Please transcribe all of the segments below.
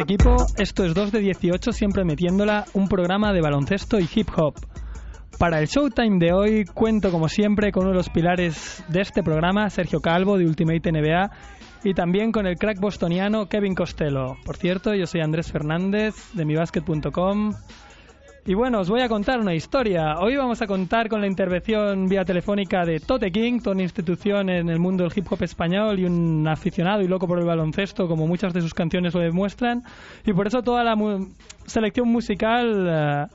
Equipo, esto es 2 de 18 siempre metiéndola un programa de baloncesto y hip hop. Para el Showtime de hoy cuento como siempre con uno de los pilares de este programa, Sergio Calvo de Ultimate NBA y también con el crack bostoniano Kevin Costello. Por cierto, yo soy Andrés Fernández de mibasket.com y bueno, os voy a contar una historia. Hoy vamos a contar con la intervención vía telefónica de Tote King, toda una institución en el mundo del hip hop español y un aficionado y loco por el baloncesto, como muchas de sus canciones lo demuestran. Y por eso toda la selección musical eh,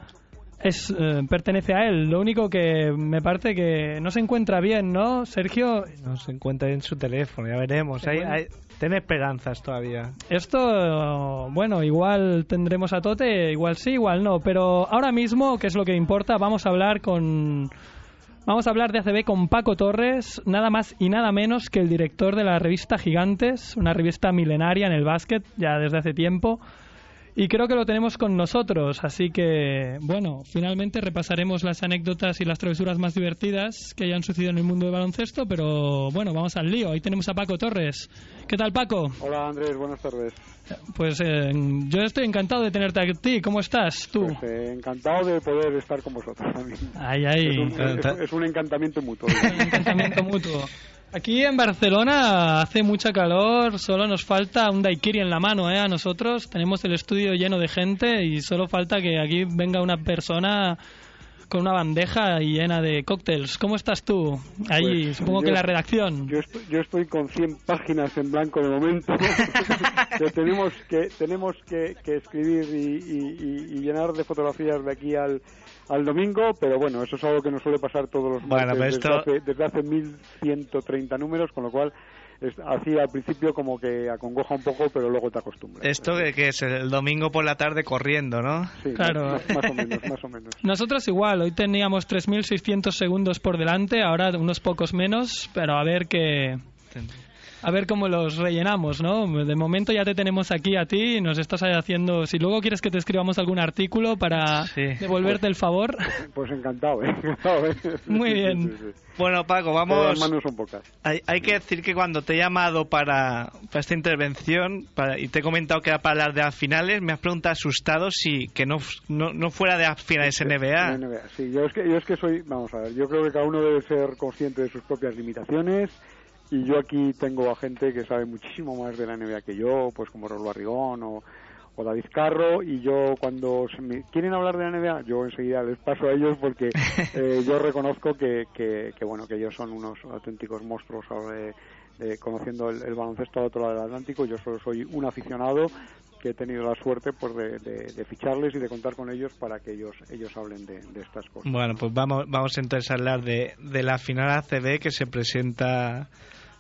es, eh, pertenece a él. Lo único que me parece que no se encuentra bien, ¿no, Sergio? No se encuentra en su teléfono, ya veremos. Hay, hay, tiene esperanzas todavía. Esto, bueno, igual tendremos a Tote, igual sí, igual no. Pero ahora mismo, que es lo que importa, vamos a hablar con... Vamos a hablar de ACB con Paco Torres, nada más y nada menos que el director de la revista Gigantes, una revista milenaria en el básquet, ya desde hace tiempo. Y creo que lo tenemos con nosotros, así que, bueno, finalmente repasaremos las anécdotas y las travesuras más divertidas que hayan sucedido en el mundo del baloncesto, pero bueno, vamos al lío. Ahí tenemos a Paco Torres. ¿Qué tal, Paco? Hola, Andrés, buenas tardes. Pues eh, yo estoy encantado de tenerte aquí. ¿Cómo estás tú? Pues, eh, encantado de poder estar con vosotros también. Ay, ay. Es un, es, es un encantamiento mutuo. Un encantamiento mutuo. Aquí en Barcelona hace mucha calor, solo nos falta un daiquiri en la mano, ¿eh? A nosotros tenemos el estudio lleno de gente y solo falta que aquí venga una persona con una bandeja llena de cócteles. ¿Cómo estás tú? Ahí, Pues, supongo yo- que la redacción. Yo estoy, yo estoy con 100 páginas en blanco de momento que tenemos que tenemos que, que escribir y, y- y- y llenar de fotografías de aquí al, al domingo, pero bueno, eso es algo que nos suele pasar todos los Bueno, martes desde, hace, desde hace 1130 números, con lo cual es, así al principio como que acongoja un poco, pero luego te acostumbras. Esto que, que es el domingo por la tarde corriendo, ¿no? Sí, Claro. más, más o menos, más o menos. Nosotros igual, hoy teníamos 3.600 segundos por delante, ahora unos pocos menos, pero a ver qué... A ver cómo los rellenamos, ¿no? De momento ya te tenemos aquí a ti y nos estás haciendo... Si luego quieres que te escribamos algún artículo para Sí. devolverte el favor... Pues encantado, ¿eh? Encantado, ¿eh? Muy bien. sí, sí, sí. Bueno, Paco, vamos. las manos son pocas. Hay, hay que decir que cuando te he llamado para, para esta intervención para- y te he comentado que era para hablar de las finales, me has preguntado asustado si que no, no, no fuera de las finales NBA. NBA, Sí, yo es, que, yo es que soy, vamos a ver, yo creo que cada uno debe ser consciente de sus propias limitaciones y yo aquí tengo a gente que sabe muchísimo más de la NBA que yo, pues como Rolo Arrigón o, o David Carro y yo cuando se me quieren hablar de la NBA, yo enseguida les paso a ellos porque eh, yo reconozco que, que, que, bueno, que ellos son unos auténticos monstruos de conociendo el, el baloncesto al otro lado del Atlántico, yo solo soy un aficionado que he tenido la suerte pues de, de- de ficharles y de contar con ellos para que ellos ellos hablen de, de estas cosas. Bueno, pues vamos, vamos entonces a hablar de, de la final ACB que se presenta.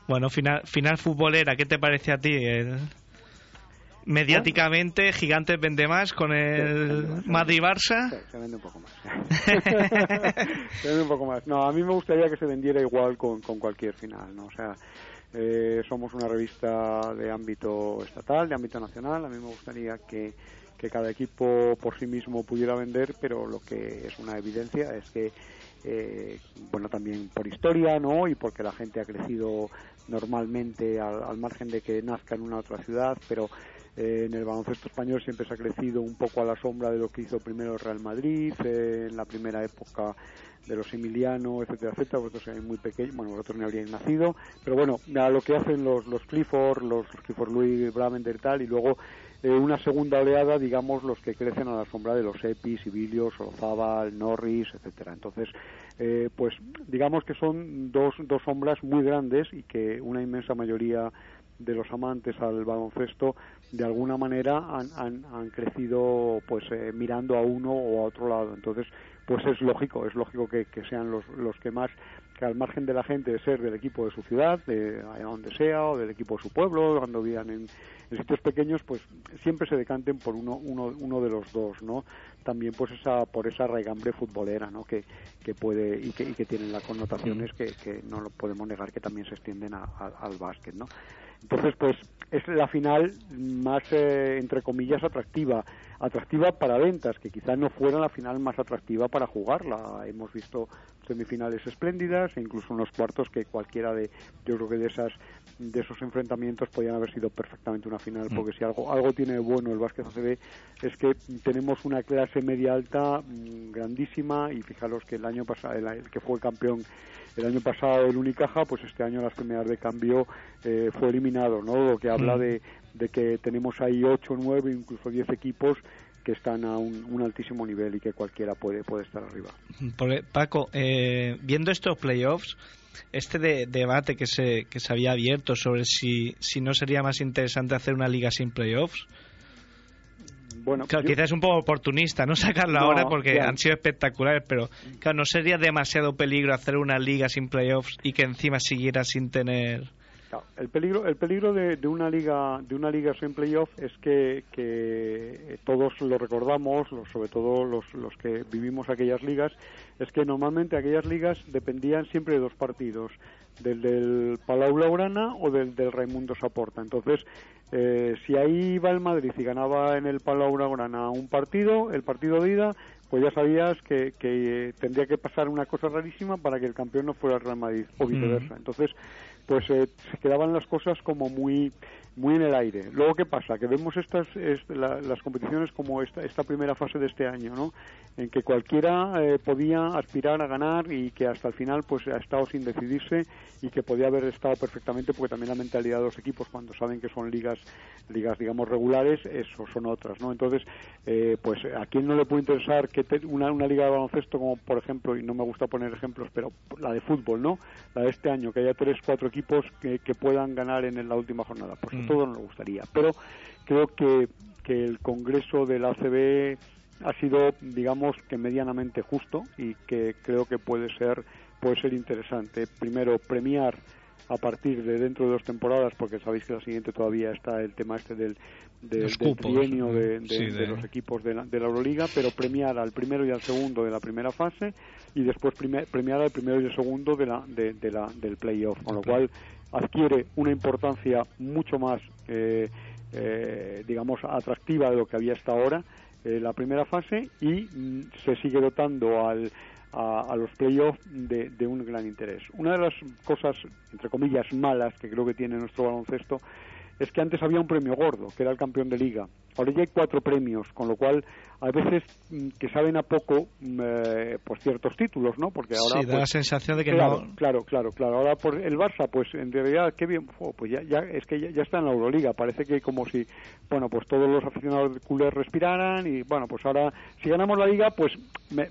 Bueno, final, final futbolera, ¿qué te parece a ti? El- mediáticamente, Gigantes vende más con el sí. Madrid-Barça. Sí, se vende un poco más. se vende un poco más. No, a mí me gustaría que se vendiera igual con, con cualquier final, ¿no? O sea, eh, somos una revista de ámbito estatal, de ámbito nacional. A mí me gustaría que, que cada equipo por sí mismo pudiera vender, pero lo que es una evidencia es que, eh, bueno, también por historia, ¿no? Y porque la gente ha crecido normalmente al, al margen de que nazca en una otra ciudad, pero eh, en el baloncesto español siempre se ha crecido un poco a la sombra de lo que hizo primero el Real Madrid, eh, en la primera época de los Emiliano, etcétera, etcétera, vosotros erais muy pequeños, bueno, vosotros no habríais nacido, pero bueno, a lo que hacen los, los Clifford, los, Clifford Louis, Bravender y tal, y luego eh, una segunda oleada, digamos, los que crecen a la sombra de los Epis, Sibilios, Ozabal, Norris, etcétera. Entonces, eh, pues digamos que son dos, dos sombras muy grandes y que una inmensa mayoría de los amantes al baloncesto de alguna manera han, han, han crecido pues eh, mirando a uno o a otro lado entonces pues es lógico, es lógico que, sean los, los que más, que al margen de la gente de ser del equipo de su ciudad, de donde sea, o del equipo de su pueblo, cuando vivan en, sitios pequeños, pues siempre se decanten por uno, uno, uno de los dos, ¿no? También pues esa, por esa raigambre futbolera, ¿no? Que, que puede, y que, y que tienen las connotaciones que, no lo podemos negar que también se extienden al básquet, ¿no? Entonces, pues es la final más, eh, entre comillas, atractiva. Atractiva para ventas, que quizás no fuera la final más atractiva para jugarla. Hemos visto semifinales espléndidas e incluso unos cuartos que cualquiera de, yo creo que de esas de esos enfrentamientos podían haber sido perfectamente una final, mm. porque si algo algo tiene bueno el básquet ACB es que tenemos una clase media alta mm, grandísima y fijaros que el año pasado el que fue el campeón el año pasado el Unicaja, pues este año las primeras de cambio eh, fue eliminado, ¿no? Lo que habla mm. de, de que tenemos ahí 8, 9, incluso 10 equipos que están a un, altísimo nivel y que cualquiera puede, puede estar arriba. Paco, eh, viendo estos playoffs, este debate que se, que se había abierto sobre si, si no sería más interesante hacer una liga sin playoffs, bueno, quizás es un poco oportunista no sacarlo ahora porque han sido espectaculares, pero claro, no sería demasiado peligro hacer una liga sin playoffs y que encima siguiera sin tener. El peligro, el peligro de, una liga, de una liga sin playoff es que, que todos lo recordamos, sobre todo los, los que vivimos aquellas ligas, es que normalmente aquellas ligas dependían siempre de dos partidos del del Palau Laurana o del del Raimundo Saporta. Entonces, eh, si ahí iba el Madrid y ganaba en el Palau Laurana un partido, el partido de ida, pues ya sabías que, que tendría que pasar una cosa rarísima para que el campeón no fuera el Real Madrid o viceversa. Entonces, pues eh, se quedaban las cosas como muy muy en el aire. Luego, ¿qué pasa? Que vemos estas las competiciones como esta, esta primera fase de este año, ¿no? En que cualquiera eh, podía aspirar a ganar y que hasta el final pues ha estado sin decidirse y que podía haber estado perfectamente porque también la mentalidad de los equipos cuando saben que son ligas ligas digamos regulares eso son otras no entonces eh, pues a quién no le puede interesar que una, una liga de baloncesto como por ejemplo y no me gusta poner ejemplos pero la de fútbol no la de este año que haya tres cuatro equipos que, puedan ganar en la última jornada pues mm. todo nos gustaría pero creo que que el Congreso de la ACB ha sido digamos que medianamente justo y que creo que puede ser puede ser interesante. Primero, premiar a partir de dentro de dos temporadas, porque sabéis que la siguiente todavía está el tema este del, del, trienio de, los equipos de la, de la, Euroliga, pero premiar al primero y al segundo de la primera fase y después premiar al primero y al segundo de la, de, la, del playoff, con lo cual adquiere una importancia mucho más, eh, eh, digamos, atractiva de lo que había hasta ahora eh, la primera fase y mm, se sigue dotando al a, los playoffs de, de, un gran interés. Una de las cosas, entre comillas, malas que creo que tiene nuestro baloncesto es que antes había un premio gordo, que era el campeón de liga. Ahora ya hay cuatro premios, con lo cual a veces mm, que saben a poco mm, eh, pues ciertos títulos, ¿no? Porque ahora sí, da la pues, sensación de que claro, no claro, claro, claro. Ahora por el Barça, pues en realidad qué bien, pues ya, ya es que ya, está en la Euroliga. Parece que como si, bueno, pues todos los aficionados de culés respiraran y bueno, pues ahora si ganamos la liga, pues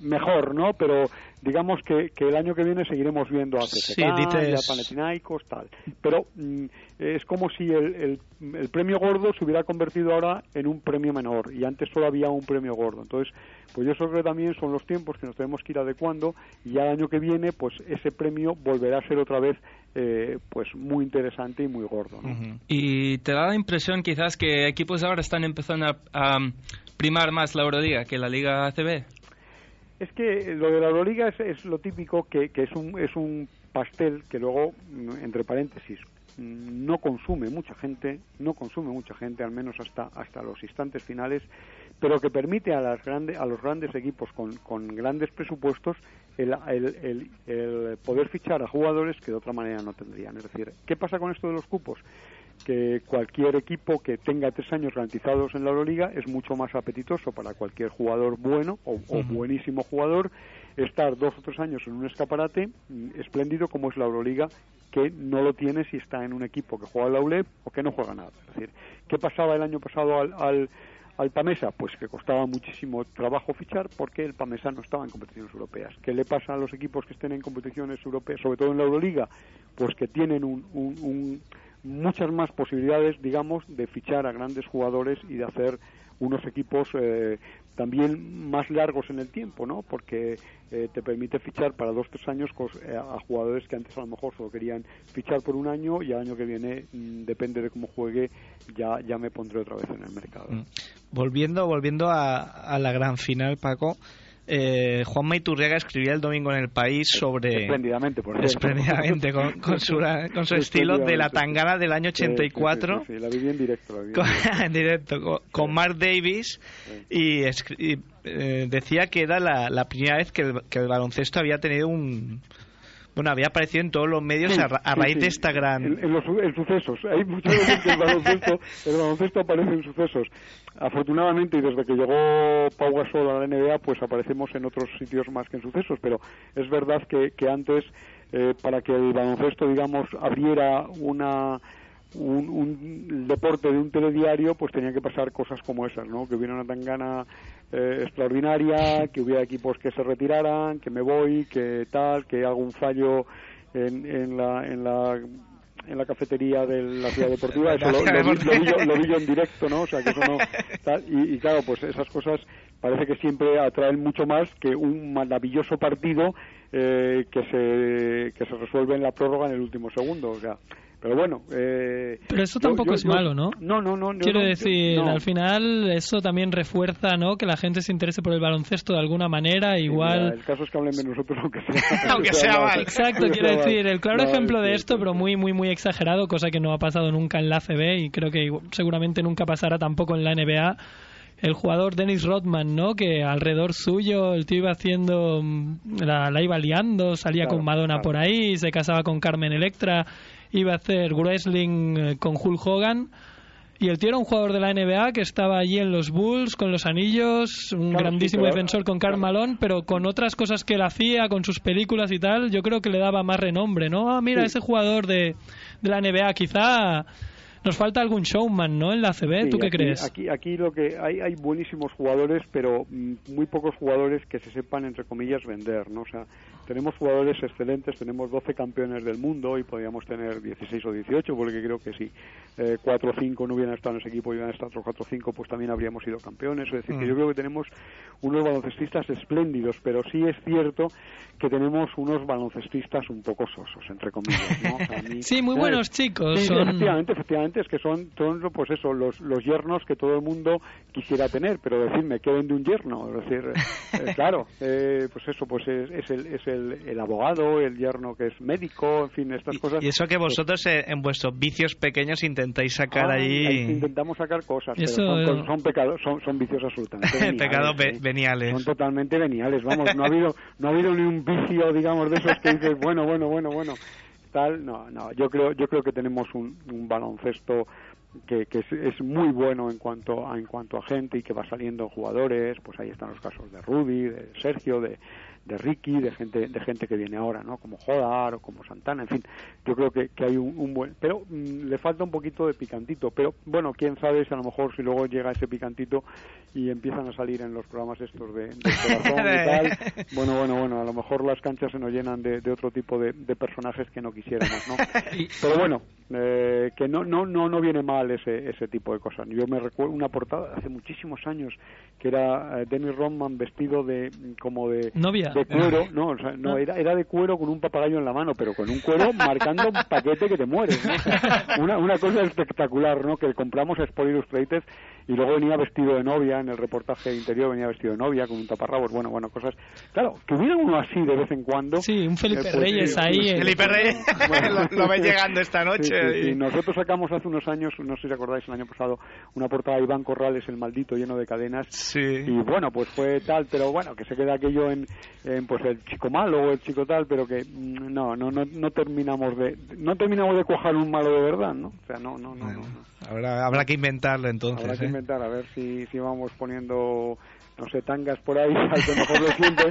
mejor, ¿no? Pero digamos que, que el año que viene seguiremos viendo a CSKA, a Panathinaikos, tal. Pero mm, es como si el, el, premio gordo se hubiera convertido ahora en un premio menor y antes solo había un premio gordo. Entonces, pues yo creo que también son los tiempos que nos tenemos que ir adecuando y ya el año que viene, pues ese premio volverá a ser otra vez eh, pues muy interesante y muy gordo. Y te da la impresión quizás que equipos ahora están empezando a, primar más la Euroliga que la Liga ACB. Es que lo de la Euroliga es, es lo típico que, que es un es un pastel que luego entre paréntesis no consume mucha gente, no consume mucha gente, al menos hasta, hasta los instantes finales, pero que permite a, las a los grandes equipos con, con grandes presupuestos el, el, el, poder fichar a jugadores que de otra manera no tendrían. Es decir, ¿qué pasa con esto de los cupos? que cualquier equipo que tenga tres años garantizados en la Euroliga es mucho más apetitoso para cualquier jugador bueno o, buenísimo jugador estar dos o tres años en un escaparate mm, espléndido como es la Euroliga, que no lo tiene si está en un equipo que juega la ULEP o que no juega nada. Es decir, ¿qué pasaba el año pasado al, al, al Pamesa? Pues que costaba muchísimo trabajo fichar porque el Pamesa no estaba en competiciones europeas. ¿Qué le pasa a los equipos que estén en competiciones europeas, sobre todo en la Euroliga? Pues que tienen un, un, un muchas más posibilidades, digamos, de fichar a grandes jugadores y de hacer unos equipos eh, también más largos en el tiempo, ¿no? Porque eh, te permite fichar para dos tres años eh, a jugadores que antes a lo mejor solo querían fichar por un año y al año que viene mm, depende de cómo juegue ya ya me pondré otra vez en el mercado. Mm. Volviendo volviendo a, a la gran final, Paco eh, Juan Maiturriaga escribía el domingo en El País sobre... Espléndidamente, por Espléndidamente, con, con, su, con su estilo de la tangana del año 84. Sí, sí, la viví en directo. en directo, con, Mark Davis y, eh, decía que era la, la primera vez que el baloncesto había tenido un bueno, había aparecido en todos los medios a, raíz de esta gran... En, los sucesos. Hay muchas veces que el baloncesto, el baloncesto aparece en sucesos. Afortunadamente, y desde que llegó Pau Gasol a la NBA, pues aparecemos en otros sitios más que en sucesos. Pero es verdad que, que antes, eh, para que el baloncesto, digamos, abriera una un, un, deporte de un telediario, pues tenía que pasar cosas como esas, ¿no? Que hubiera una tangana eh, extraordinaria, que hubiera equipos que se retiraran, que me voy, que tal, que hago un fallo en, en la, en la en la cafetería de la ciudad deportiva, eso lo, vi, yo, en directo, ¿no? O sea, que eso no... y, claro, pues esas cosas parece que siempre atraen mucho más que un maravilloso partido eh, que, se, que se resuelve en la prórroga en el último segundo. O sea, pero bueno. Eh, pero eso tampoco es malo, ¿no? No, no, no. Quiero decir, al final eso también refuerza, ¿no? Que la gente se interese por el baloncesto de alguna manera, igual. el caso es que hablen de nosotros, aunque sea. aunque sea mal. Exacto, quiero decir, el claro ejemplo de esto, pero muy, muy, muy exagerado, cosa que no ha pasado nunca en la CB y creo que seguramente nunca pasará tampoco en la NBA el jugador Dennis Rodman, ¿no? Que alrededor suyo el tío iba haciendo, mm, la, la iba liando, salía con Madonna por ahí, se casaba con Carmen Electra iba a hacer wrestling eh, con Hulk Hogan. Y el tío era un jugador de la NBA que estaba allí en los Bulls con los anillos, un grandísimo defensor con Karl Malone, pero con otras cosas que él hacía, con sus películas y tal, yo creo que le daba más renombre, ¿no? Ah, mira, ese jugador de, de la NBA, quizá nos falta algún showman, ¿no? En la CB, ¿tú qué crees? Aquí, aquí lo que hay, hay buenísimos jugadores, pero mm, muy pocos jugadores que se sepan, entre comillas, vender, ¿no? O sea, tenemos jugadores excelentes, tenemos 12 campeones del mundo y podríamos tener 16 o 18, porque creo que si eh, 4 o 5 no hubieran estado en ese equipo y hubieran estado otros 4 o 5, pues también habríamos sido campeones. Es decir, que mm. yo creo que tenemos unos baloncestistas espléndidos, pero sí es cierto que tenemos unos baloncestistas un poco sosos, entre comillas. ¿no? sí, muy buenos chicos. Sí, efectivamente, efectivamente, es que son, son pues eso, los, los yernos que todo el mundo quisiera tener, pero decirme, ¿qué vende un yerno? Es decir, eh, claro, eh, pues eso, pues es, es el, es el, abogado, el yerno que es médico, en fin, estas cosas. Y eso que vosotros eh, en vuestros vicios pequeños intentáis sacar ah, ahí... Intentamos sacar cosas, pero son, son, pecados, son, son vicios absolutamente Pecados veniales. Son totalmente veniales, vamos, no ha habido, no ha habido ni un vicio, digamos, de esos que dices, bueno, bueno, bueno, bueno, tal, no, no, yo creo, yo creo que tenemos un, baloncesto que, que es, es, muy bueno en cuanto a, en cuanto a gente y que va saliendo jugadores, pues ahí están los casos de Rudy, de Sergio, de, de Ricky, de gente, de gente que viene ahora, ¿no? Como Jodar o como Santana, en fin, yo creo que, que hay un, buen, pero mm, le falta un poquito de picantito, pero bueno, quién sabe si a lo mejor si luego llega ese picantito y empiezan a salir en los programas estos de, corazón y tal, bueno, bueno, bueno, a lo mejor las canchas se nos llenan de, de otro tipo de, de, personajes que no quisiéramos, ¿no? Pero bueno, eh, que no, no, no, no viene mal ese, ese tipo de cosas. Yo me recuerdo una portada hace muchísimos años que era eh, Dennis Rodman vestido de como de novia de cuero, no, o sea, no, era, era de cuero con un papagayo en la mano, pero con un cuero marcando un paquete que te mueres, una, una cosa espectacular, ¿no? Que compramos a Sport Illustrated y luego venía vestido de novia, en el reportaje interior venía vestido de novia con un taparrabos, bueno, bueno, cosas. Claro, que hubiera uno así de vez en cuando. Sí, un Felipe eh, pues Reyes ahí. Eh. Felipe Reyes, lo, ves llegando esta noche. y... Nosotros sacamos hace unos años, no sé si recordáis, el año pasado, una portada de Iván Corrales, el maldito, lleno de cadenas. Sí. Y bueno, pues fue tal, pero bueno, que se queda aquello en, en pues el chico malo o el chico tal, pero que mm, no, no, no, no terminamos de, no terminamos de cuajar un malo de verdad, ¿no? O sea, no, no, no. no, Habrá, habrá que inventarlo entonces. Habrá que ¿eh? Inventar, a ver si, si vamos poniendo no sé, tangas por ahí, al que mejor lo siente,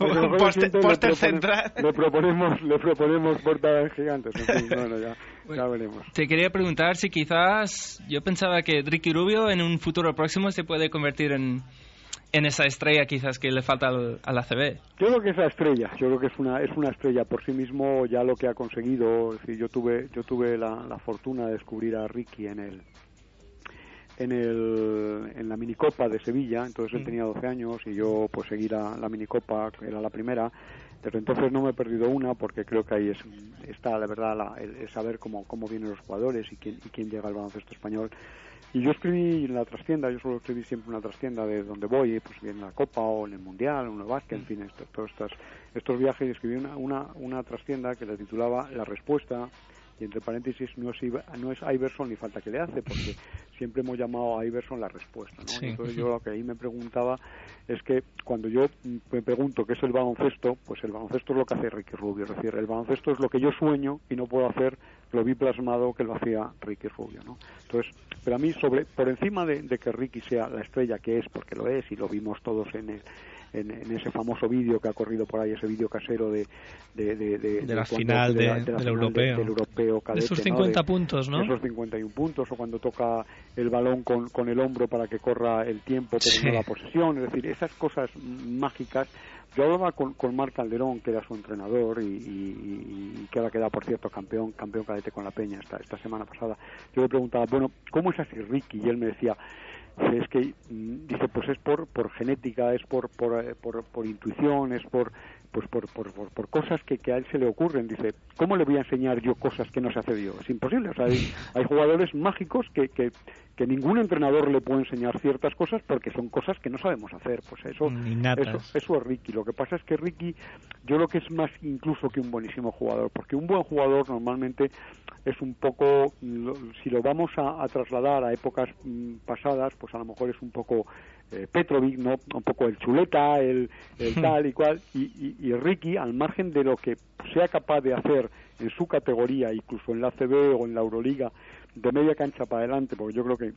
un póster central. Le proponemos, le proponemos portadas gigantes. En fin, bueno, ya, ya veremos. Te quería preguntar si quizás, yo pensaba que Ricky Rubio en un futuro próximo se puede convertir en en esa estrella quizás que le falta al, al, ACB. Yo creo que es la estrella, yo creo que es una es una estrella por sí mismo ya lo que ha conseguido, es decir, yo tuve yo tuve la, la fortuna de descubrir a Ricky en el en, el, en la minicopa de Sevilla, entonces él mm. tenía 12 años y yo pues seguí la, la minicopa, que era la primera, desde entonces no me he perdido una porque creo que ahí es, está la verdad la, el, saber cómo, cómo vienen los jugadores y quién, y quién llega al baloncesto español. Y yo escribí en la trastienda, yo suelo escribir siempre en la trastienda de donde voy, pues bien en la Copa o en el Mundial o en el básquet, en fin, esto, todos estos, estos viajes, y escribí una, una, una trastienda que la titulaba La Respuesta, y entre paréntesis no es, no es Iverson ni falta que le hace, porque siempre hemos llamado a Iverson la respuesta. ¿no? Entonces yo lo que ahí me preguntaba es que cuando yo me pregunto qué es el baloncesto, pues el baloncesto es lo que hace Ricky Rubio, es decir, el baloncesto es lo que yo sueño y no puedo hacer, lo vi plasmado que lo hacía Ricky Rubio. ¿no? Entonces, pero a mí, sobre por encima de, de que Ricky sea la estrella que es, porque lo es y lo vimos todos en el en, ese famoso vídeo que ha corrido por ahí, ese vídeo casero de, de, de, de, la final, del, europeo. del europeo cadete, esos 50 puntos, ¿no? Esos 51 puntos, o cuando toca el balón con, con el hombro para que corra el tiempo, pero no la posesión, es decir, esas cosas mágicas yo hablaba con, con Marc Calderón, que era su entrenador y, y, y, que ahora queda, por cierto, campeón campeón cadete con la Peña esta, esta semana pasada. Yo le preguntaba, bueno, ¿cómo es así Ricky? Y él me decía, es que mm, dice pues es por por genética es por por, eh, por, por intuición es por pues por, por, por, cosas que, que, a él se le ocurren. Dice, ¿cómo le voy a enseñar yo cosas que no se hace yo? Es imposible. O sea, hay, hay jugadores mágicos que, que, que, ningún entrenador le puede enseñar ciertas cosas porque son cosas que no sabemos hacer. Pues eso, eso, eso es Ricky. Lo que pasa es que Ricky, yo lo que es más incluso que un buenísimo jugador, porque un buen jugador normalmente es un poco, si lo vamos a, a trasladar a épocas mm, pasadas, pues a lo mejor es un poco eh, Petrovic, ¿no? un poco el chuleta, el, el tal y cual, y, y, Ricky, al margen de lo que sea capaz de hacer en su categoría, incluso en la CB o en la Euroliga, de media cancha para adelante, porque yo creo que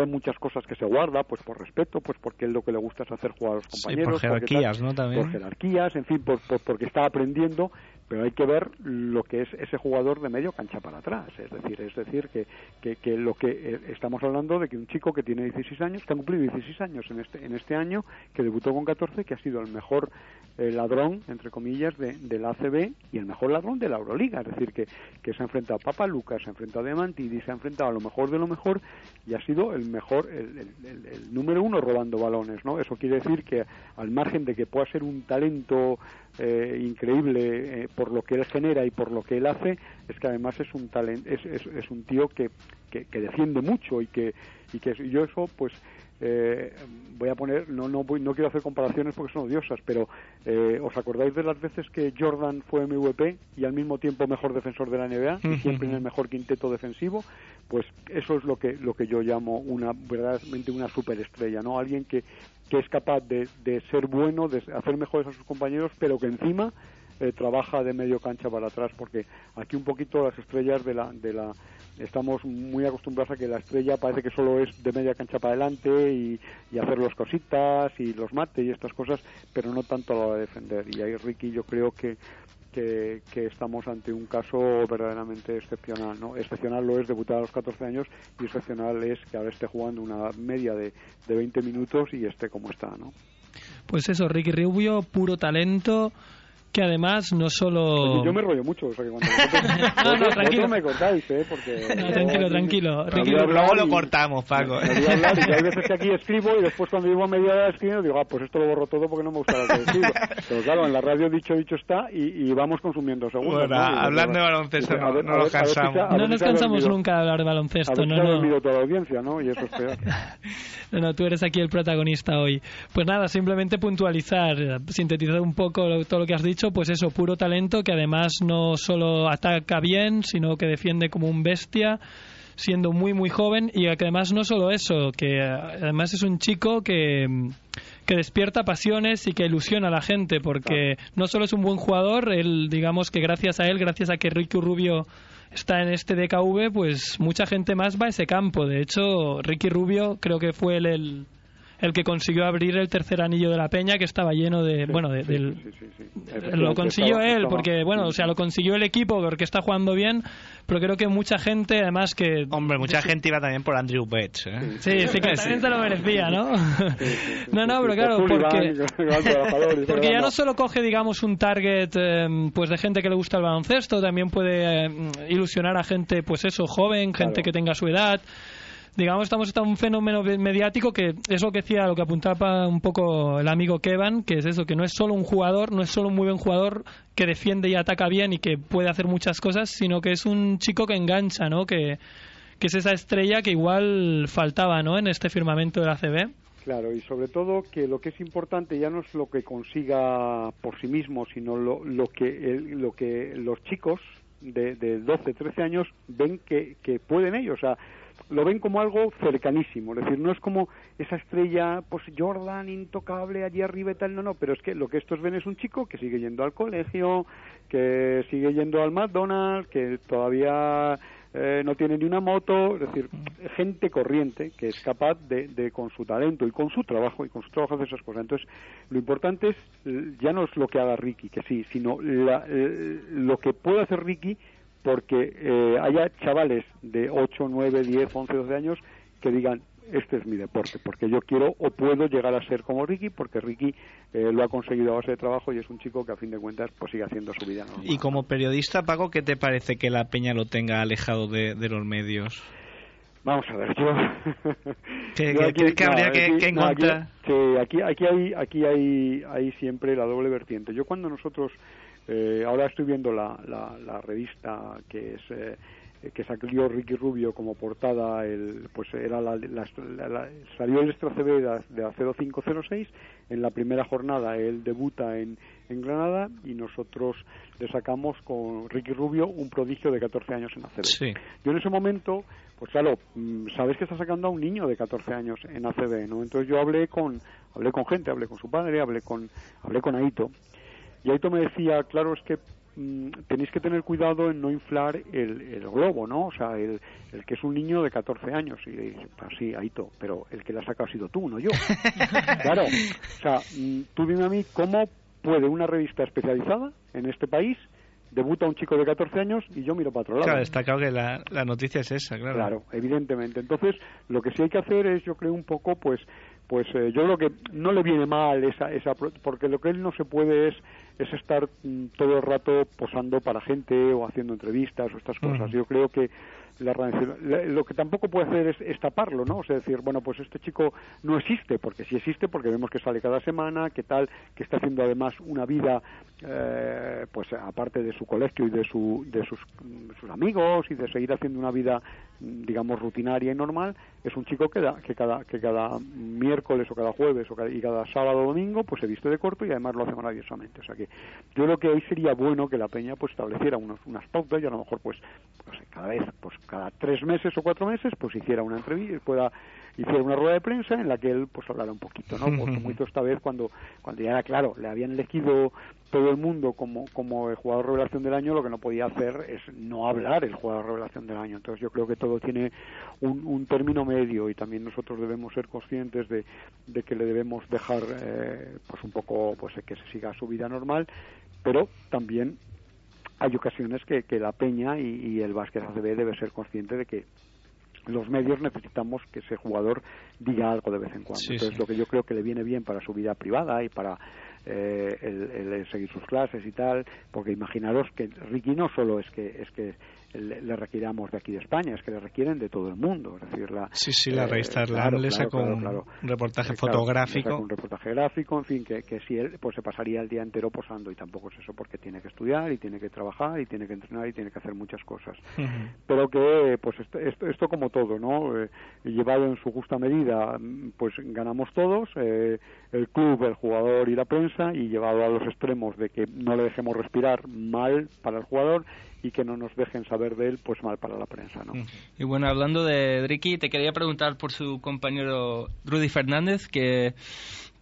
hay muchas cosas que se guarda, pues por respeto, pues porque es lo que le gusta es hacer jugar a los compañeros. por jerarquías, ¿no? También. Por jerarquías, en fin, por, porque está aprendiendo, pero hay que ver lo que es ese jugador de medio cancha para atrás. Es decir, es decir que, que, que lo que eh, estamos hablando de que un chico que tiene 16 años, que ha cumplido 16 años en este, en este año, que debutó con 14, que ha sido el mejor eh, ladrón, entre comillas, de, del ACB y el mejor ladrón de la Euroliga. Es decir, que, que se ha enfrentado a Papa Lucas, se ha enfrentado a Diamantidi, se ha enfrentado a lo mejor de lo mejor y ha sido el mejor, el, el, el, número uno robando balones. ¿no? Eso quiere decir que al margen de que pueda ser un talento eh, increíble eh, por lo que él genera y por lo que él hace es que además es un talent, es, es, es un tío que, que, que, defiende mucho y que y que yo eso pues eh, voy a poner, no, no, no quiero hacer comparaciones porque son odiosas, pero eh, ¿os acordáis de las veces que Jordan fue MVP y al mismo tiempo mejor defensor de la NBA y siempre en el mejor quinteto defensivo? Pues eso es lo que, lo que yo llamo una verdaderamente una superestrella, ¿no? Alguien que, que es capaz de, de ser bueno, de hacer mejores a sus compañeros, pero que encima eh, trabaja de medio cancha para atrás, porque aquí un poquito las estrellas de la, de la estamos muy acostumbrados a que la estrella parece que solo es de media cancha para adelante y, y hacer las cositas y los mates y estas cosas, pero no tanto a la hora de defender. Y ahí Ricky yo creo que, que, que, estamos ante un caso verdaderamente excepcional. ¿no? Excepcional lo es debutar a los 14 años y excepcional es que ahora esté jugando una media de, de 20 minutos y esté como está. ¿no? Pues eso, Ricky Rubio, puro talento que además no solo... yo me rollo mucho, o sea que cuando no, no, tranquilo. me cortáis, ¿eh? Porque... No, tranquilo, tranquilo. luego lo cortamos, Paco. Y hay veces que aquí escribo y después cuando llevo a media hora escribiendo digo, ah, pues esto lo borro todo porque no me gusta lo que escribo. Pero claro, en la radio dicho dicho está y, y vamos consumiendo segundos. Bueno, ¿no? hablando de baloncesto no, no nos cansamos. no nos cansamos nunca de hablar de baloncesto. no, no. no. toda la audiencia, ¿no? Y eso es peor. no, no, tú eres aquí el protagonista hoy. Pues nada, simplemente puntualizar, sintetizar un poco todo lo que has dicho, pues eso, puro talento que además no solo ataca bien, sino que defiende como un bestia siendo muy muy joven y que además no solo eso, que además es un chico que, que despierta pasiones y que ilusiona a la gente porque no solo es un buen jugador, él digamos que gracias a él, gracias a que Ricky Rubio está en este DKV, pues mucha gente más va a ese campo. De hecho, Ricky Rubio creo que fue el, el el que consiguió abrir el tercer anillo de la peña que estaba lleno de bueno de, del lo consiguió él porque bueno o sea lo consiguió el equipo porque está jugando bien pero creo que mucha gente además que hombre mucha gente iba también por Andrew Betts ¿eh? sí sí que también se lo merecía no no no pero claro porque porque ya no solo coge digamos un target em, pues de gente que le gusta el baloncesto también puede em, ilusionar a gente pues eso joven gente que tenga su edad digamos, estamos en un fenómeno mediático que es lo que decía, lo que apuntaba un poco el amigo Kevan, que es eso, que no es solo un jugador, no es solo un muy buen jugador que defiende y ataca bien y que puede hacer muchas cosas, sino que es un chico que engancha, ¿no? Que, es esa estrella que igual faltaba, ¿no? En este firmamento de la CB. Claro, y sobre todo que lo que es importante ya no es lo que consiga por sí mismo, sino lo, lo que lo que los chicos de, de 12, 13 años ven que, pueden ellos. Lo ven como algo cercanísimo, es decir, no es como esa estrella, pues Jordan, intocable, allí arriba y tal, no, no, pero es que lo que estos ven es un chico que sigue yendo al colegio, que sigue yendo al McDonald's, que todavía eh, no tiene ni una moto, es decir, gente corriente que es capaz de, con su talento y con su trabajo y con su trabajo hacer esas cosas. Entonces, lo importante es ya no es lo que haga Ricky, que sí, sino eh, lo que puede hacer Ricky porque eh, haya chavales de 8, 9, 10, 11, 12 años que digan, este es mi deporte, porque yo quiero o puedo llegar a ser como Ricky, porque Ricky eh, lo ha conseguido a base de trabajo y es un chico que a fin de cuentas pues sigue haciendo su vida Y como periodista, Paco, ¿qué te parece que la peña lo tenga alejado de, los medios? Vamos a ver, yo... ¿Qué, que habría que, encontrar? Aquí, aquí, hay, aquí hay, hay siempre la doble vertiente. Yo cuando nosotros eh, ahora estoy viendo la, la, revista que es eh, que salió Ricky Rubio como portada, el, pues era la, salió el Extra CB de, la 0506. En la primera jornada él debuta en, en Granada y nosotros le sacamos con Ricky Rubio un prodigio de 14 años en ACB. Yo en ese momento, pues claro, mm, sabes que está sacando a un niño de 14 años en ACB, ¿no? Entonces yo hablé con hablé con gente, hablé con su padre, hablé con hablé con Aito y Aito me decía, claro, es que mm, tenéis que tener cuidado en no inflar el, el globo, ¿no? O sea, el, el, que es un niño de 14 años. Y dije, pues sí, Aito, pero el que la saca ha sido tú, no yo. claro, o sea, mm, tú dime a mí cómo puede una revista especializada en este país debuta un chico de 14 años y yo miro para otro lado. Claro, está claro que la, la noticia es esa, claro. Claro, evidentemente. Entonces, lo que sí hay que hacer es, yo creo, un poco, pues, pues eh, yo creo que no le viene mal esa, esa porque lo que él no se puede es es estar mm, todo el rato posando para gente o haciendo entrevistas o estas cosas. Yo creo que la, lo que tampoco puede hacer es, taparlo, ¿no? O sea, decir, bueno, pues este chico no existe, porque sí existe, porque vemos que sale cada semana, que tal, que está haciendo además una vida, eh, pues aparte de su colegio y de, su, de sus, sus, amigos y de seguir haciendo una vida, digamos, rutinaria y normal, es un chico que, da, que, cada, que cada miércoles o cada jueves o cada, y cada sábado o domingo, pues se viste de corto y además lo hace maravillosamente. O sea que yo creo que hoy sería bueno que la Peña pues estableciera unos, unas pautas y a lo mejor pues, pues cada vez, pues cada tres meses o cuatro meses pues hiciera una entrevista, pueda hiciera una rueda de prensa en la que él pues hablara un poquito, ¿no? Porque mucho esta vez cuando cuando ya era claro, le habían elegido todo el mundo como como el jugador revelación del año, lo que no podía hacer es no hablar el jugador revelación del año. Entonces yo creo que todo tiene un, un término medio y también nosotros debemos ser conscientes de, de que le debemos dejar eh, pues un poco pues que se siga su vida normal, pero también hay ocasiones que, que la peña y, y el básquet ACB debe ser consciente de que los medios necesitamos que ese jugador diga algo de vez en cuando. Entonces, lo que yo creo que le viene bien para su vida privada y para eh, el, seguir sus clases y tal, porque imaginaros que Ricky no solo es que es que le, requiramos de aquí de España, es que le requieren de todo el mundo. Es decir, la, sí, sí, la eh, revista le sacó un reportaje fotográfico. un reportaje gráfico, en fin, que, que si él pues se pasaría el día entero posando y tampoco es eso porque tiene que estudiar y tiene que trabajar y tiene que entrenar y tiene que hacer muchas cosas. Pero que pues esto, esto, como todo, ¿no? Eh, llevado en su justa medida, pues ganamos todos, eh, el club, el jugador y la prensa y llevado a los extremos de que no le dejemos respirar mal para el jugador y que no nos dejen saber de él, pues mal para la prensa, ¿no? Y bueno, hablando de Ricky, te quería preguntar por su compañero Rudy Fernández, que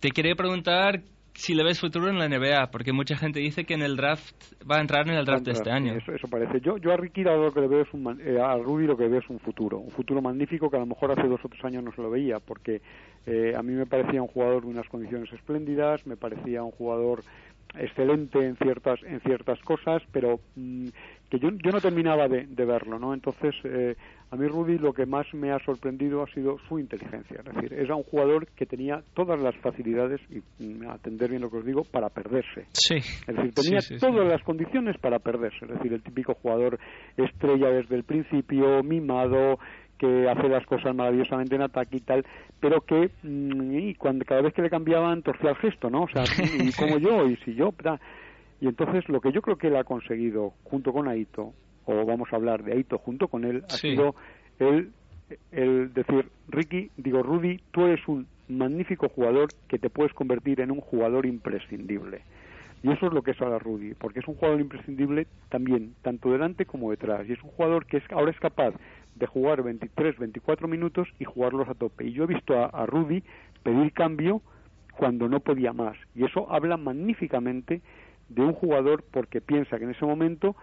te quería preguntar si le ves futuro en la NBA, porque mucha gente dice que en el draft va a entrar en el draft de este año. Eso, eso parece. Yo, yo a Ricky lo que le veo es un, eh, a Rudy lo que veo es un futuro, un futuro magnífico que a lo mejor hace dos o tres años no se lo veía, porque eh, a mí me parecía un jugador de unas condiciones espléndidas, me parecía un jugador excelente en ciertas en ciertas cosas, pero mm, que yo, yo no terminaba de, de verlo, ¿no? Entonces, eh, a mí Rudy lo que más me ha sorprendido ha sido su inteligencia, es decir, era un jugador que tenía todas las facilidades, y mm, atender bien lo que os digo, para perderse. Sí. Es decir, tenía Sí, sí, sí. todas las condiciones para perderse, es decir, el típico jugador estrella desde el principio, mimado, que hace las cosas maravillosamente en ataque y tal, pero que mm, y cuando cada vez que le cambiaban torcía el gesto, ¿no? O sea, y como yo, y si yo. Y entonces lo que yo creo que él ha conseguido junto con Aito, o vamos a hablar de Aito junto con él, ha sido el, el decir, Ricky, digo, Rudy, tú eres un magnífico jugador que te puedes convertir en un jugador imprescindible. Y eso es lo que es ahora Rudy, porque es un jugador imprescindible también, tanto delante como detrás. Y es un jugador que es, ahora es capaz de jugar 23, 24 minutos y jugarlos a tope. Y yo he visto a, a Rudy pedir cambio cuando no podía más. Y eso habla magníficamente de un jugador porque piensa que en ese momento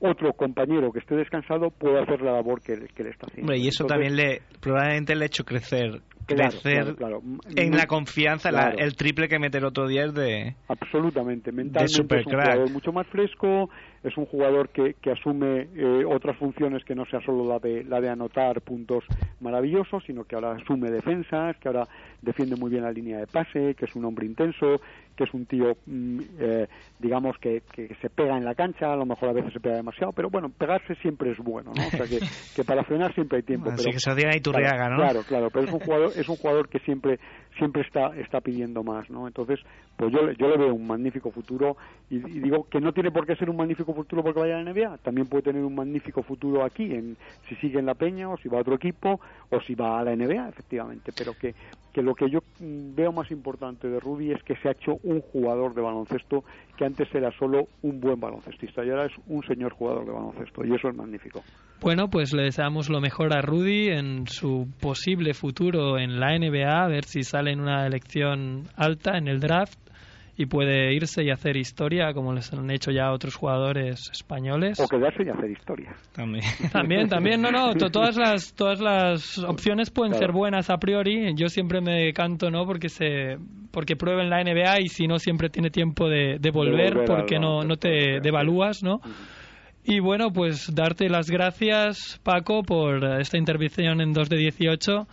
otro compañero que esté descansado puede hacer la labor que, que le está haciendo. Hombre, y eso Entonces, también le probablemente le ha hecho crecer, Claro, crecer claro, claro. en la confianza, la- el triple que mete el otro día es de... Absolutamente, mentalmente es un jugador mucho más fresco, es un jugador que, que asume eh, otras funciones que no sea solo la de, la de anotar puntos maravillosos, sino que ahora asume defensas, que ahora defiende muy bien la línea de pase, que es un hombre intenso, que es un tío, mm, eh, digamos, que, que se pega en la cancha, a lo mejor a veces se pega demasiado, pero bueno, pegarse siempre es bueno, ¿no? O sea, que, que para frenar siempre hay tiempo. Así pero, que se Turriaga, claro, ¿no? Claro, claro, pero es un jugador, es un jugador que siempre siempre está está pidiendo más, ¿no? Entonces, pues yo yo le veo un magnífico futuro y, y digo que no tiene por qué ser un magnífico futuro porque vaya a la NBA, también puede tener un magnífico futuro aquí en si sigue en la Peña o si va a otro equipo o si va a la NBA, efectivamente, pero que que lo que yo veo más importante de Rudy es que se ha hecho un jugador de baloncesto que antes era solo un buen baloncestista y ahora es un señor jugador de baloncesto y eso es magnífico. Bueno, pues le deseamos lo mejor a Rudy en su posible futuro en la NBA, a ver si sale en una elección alta en el draft y puede irse y hacer historia como les han hecho ya otros jugadores españoles. O quedarse y hacer historia. También. También, también, no, no, to- todas las, todas las opciones pueden Claro. ser buenas a priori. Yo siempre me canto, ¿no? Porque se, porque pruebe en la NBA y si no siempre tiene tiempo de, de volver, volver al porque no, no te devalúas, ¿no? Y bueno, pues darte las gracias, Paco, por esta intervención en 2 de 18.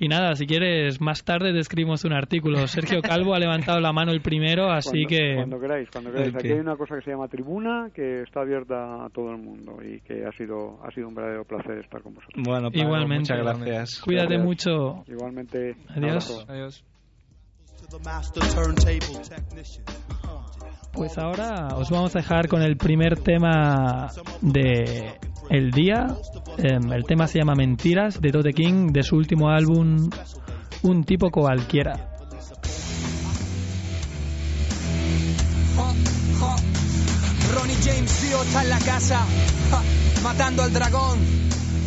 Y nada, si quieres, más tarde te escribimos un artículo. Sergio Calvo ha levantado la mano el primero, así cuando, que... cuando queráis, cuando queráis. Aquí que- hay una cosa que se llama tribuna que está abierta a todo el mundo y que ha sido ha sido un verdadero placer estar con vosotros. Bueno, Pablo, Igualmente. muchas gracias. Cuídate Gracias. mucho. Igualmente. Adiós. Adiós. Pues ahora os vamos a dejar con el primer tema de el día. Em, el tema se llama Mentiras de Tote King de su último álbum Un tipo cualquiera. Ronnie James Dio está en la casa, matando al dragón.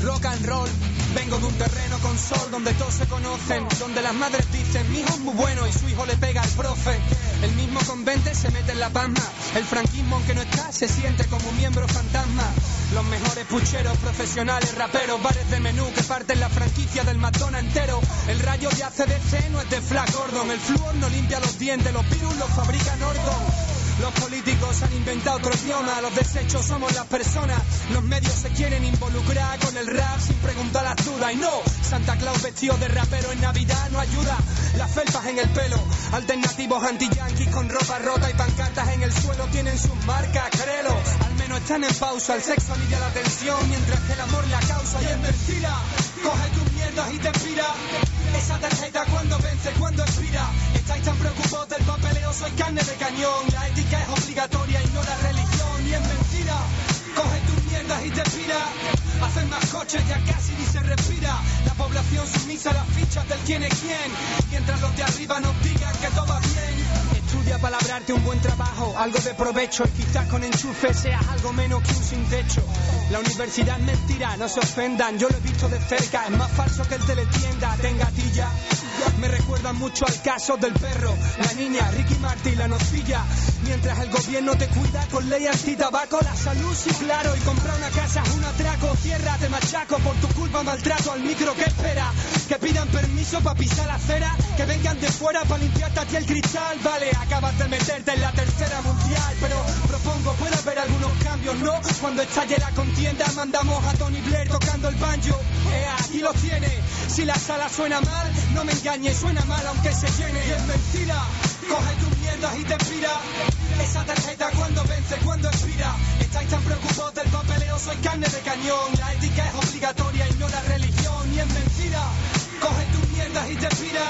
Rock and roll. Vengo de un terreno con sol donde todos se conocen, donde las madres dicen mi hijo es muy bueno y su hijo le pega al profe. El mismo con 20 se mete en la palma. El franquismo aunque no está se siente como un miembro fantasma. Los mejores pucheros, profesionales, raperos, bares de menú que parten la franquicia del matona entero. El rayo de ACDC no es de Flash Gordon. El flúor no limpia los dientes, los virus los fabrica Nordon. Los políticos han inventado otro idioma, los desechos somos las personas. Los medios se quieren involucrar con el rap sin preguntar las dudas. Y no, Santa Claus vestido de rapero en Navidad no ayuda. Las felpas en el pelo, alternativos anti-yanquis con ropa rota y pancartas en el suelo tienen sus marcas, créelo. Al menos están en pausa, el sexo alivia la tensión mientras que el amor la causa. Y es mentira, coge tus mierdas y te inspira. Esa tarjeta cuando vence, cuando expira. Estáis tan preocupados del papeleo, soy carne de cañón. La ética es obligatoria y no la religión. Y es mentira, coge tus mierdas y te pira. Hacen más coches, ya casi ni se respira. La población sumisa a las fichas del quién es quién. Mientras los de arriba nos digan que todo va bien. Estudia para labrarte un buen trabajo, algo de provecho y quizás con enchufe seas algo menos que un sin techo. La universidad es mentira, no se ofendan, yo lo he visto de cerca, es más falso que el teletienda, tenga tilla. Me recuerdan mucho al caso del perro, la niña, Ricky Martin, la nocilla. Mientras el gobierno te cuida con ley anti-tabaco, la salud sí claro, y comprar una casa es un atraco. Tierra te machaco por tu culpa, maltrato al micro que espera. Que pidan permiso para pisar la acera, que vengan de fuera para limpiarte a el cristal. Vale, acabas de meterte en la tercera mundial, pero propongo puede haber algunos cambios, ¿no? Cuando estalle la contienda, mandamos a Tony Blair tocando el banjo. Eh, aquí lo tiene. Si la sala suena mal, no me engañes, suena mal aunque se llene. Y es mentira. Coge tus mierdas y te pira. Esa tarjeta cuando vence, cuando expira. Estáis tan preocupados del papeleo, soy carne de cañón. La ética es obligatoria y no la religión. Y es mentira. Coge tus mierdas y te pira.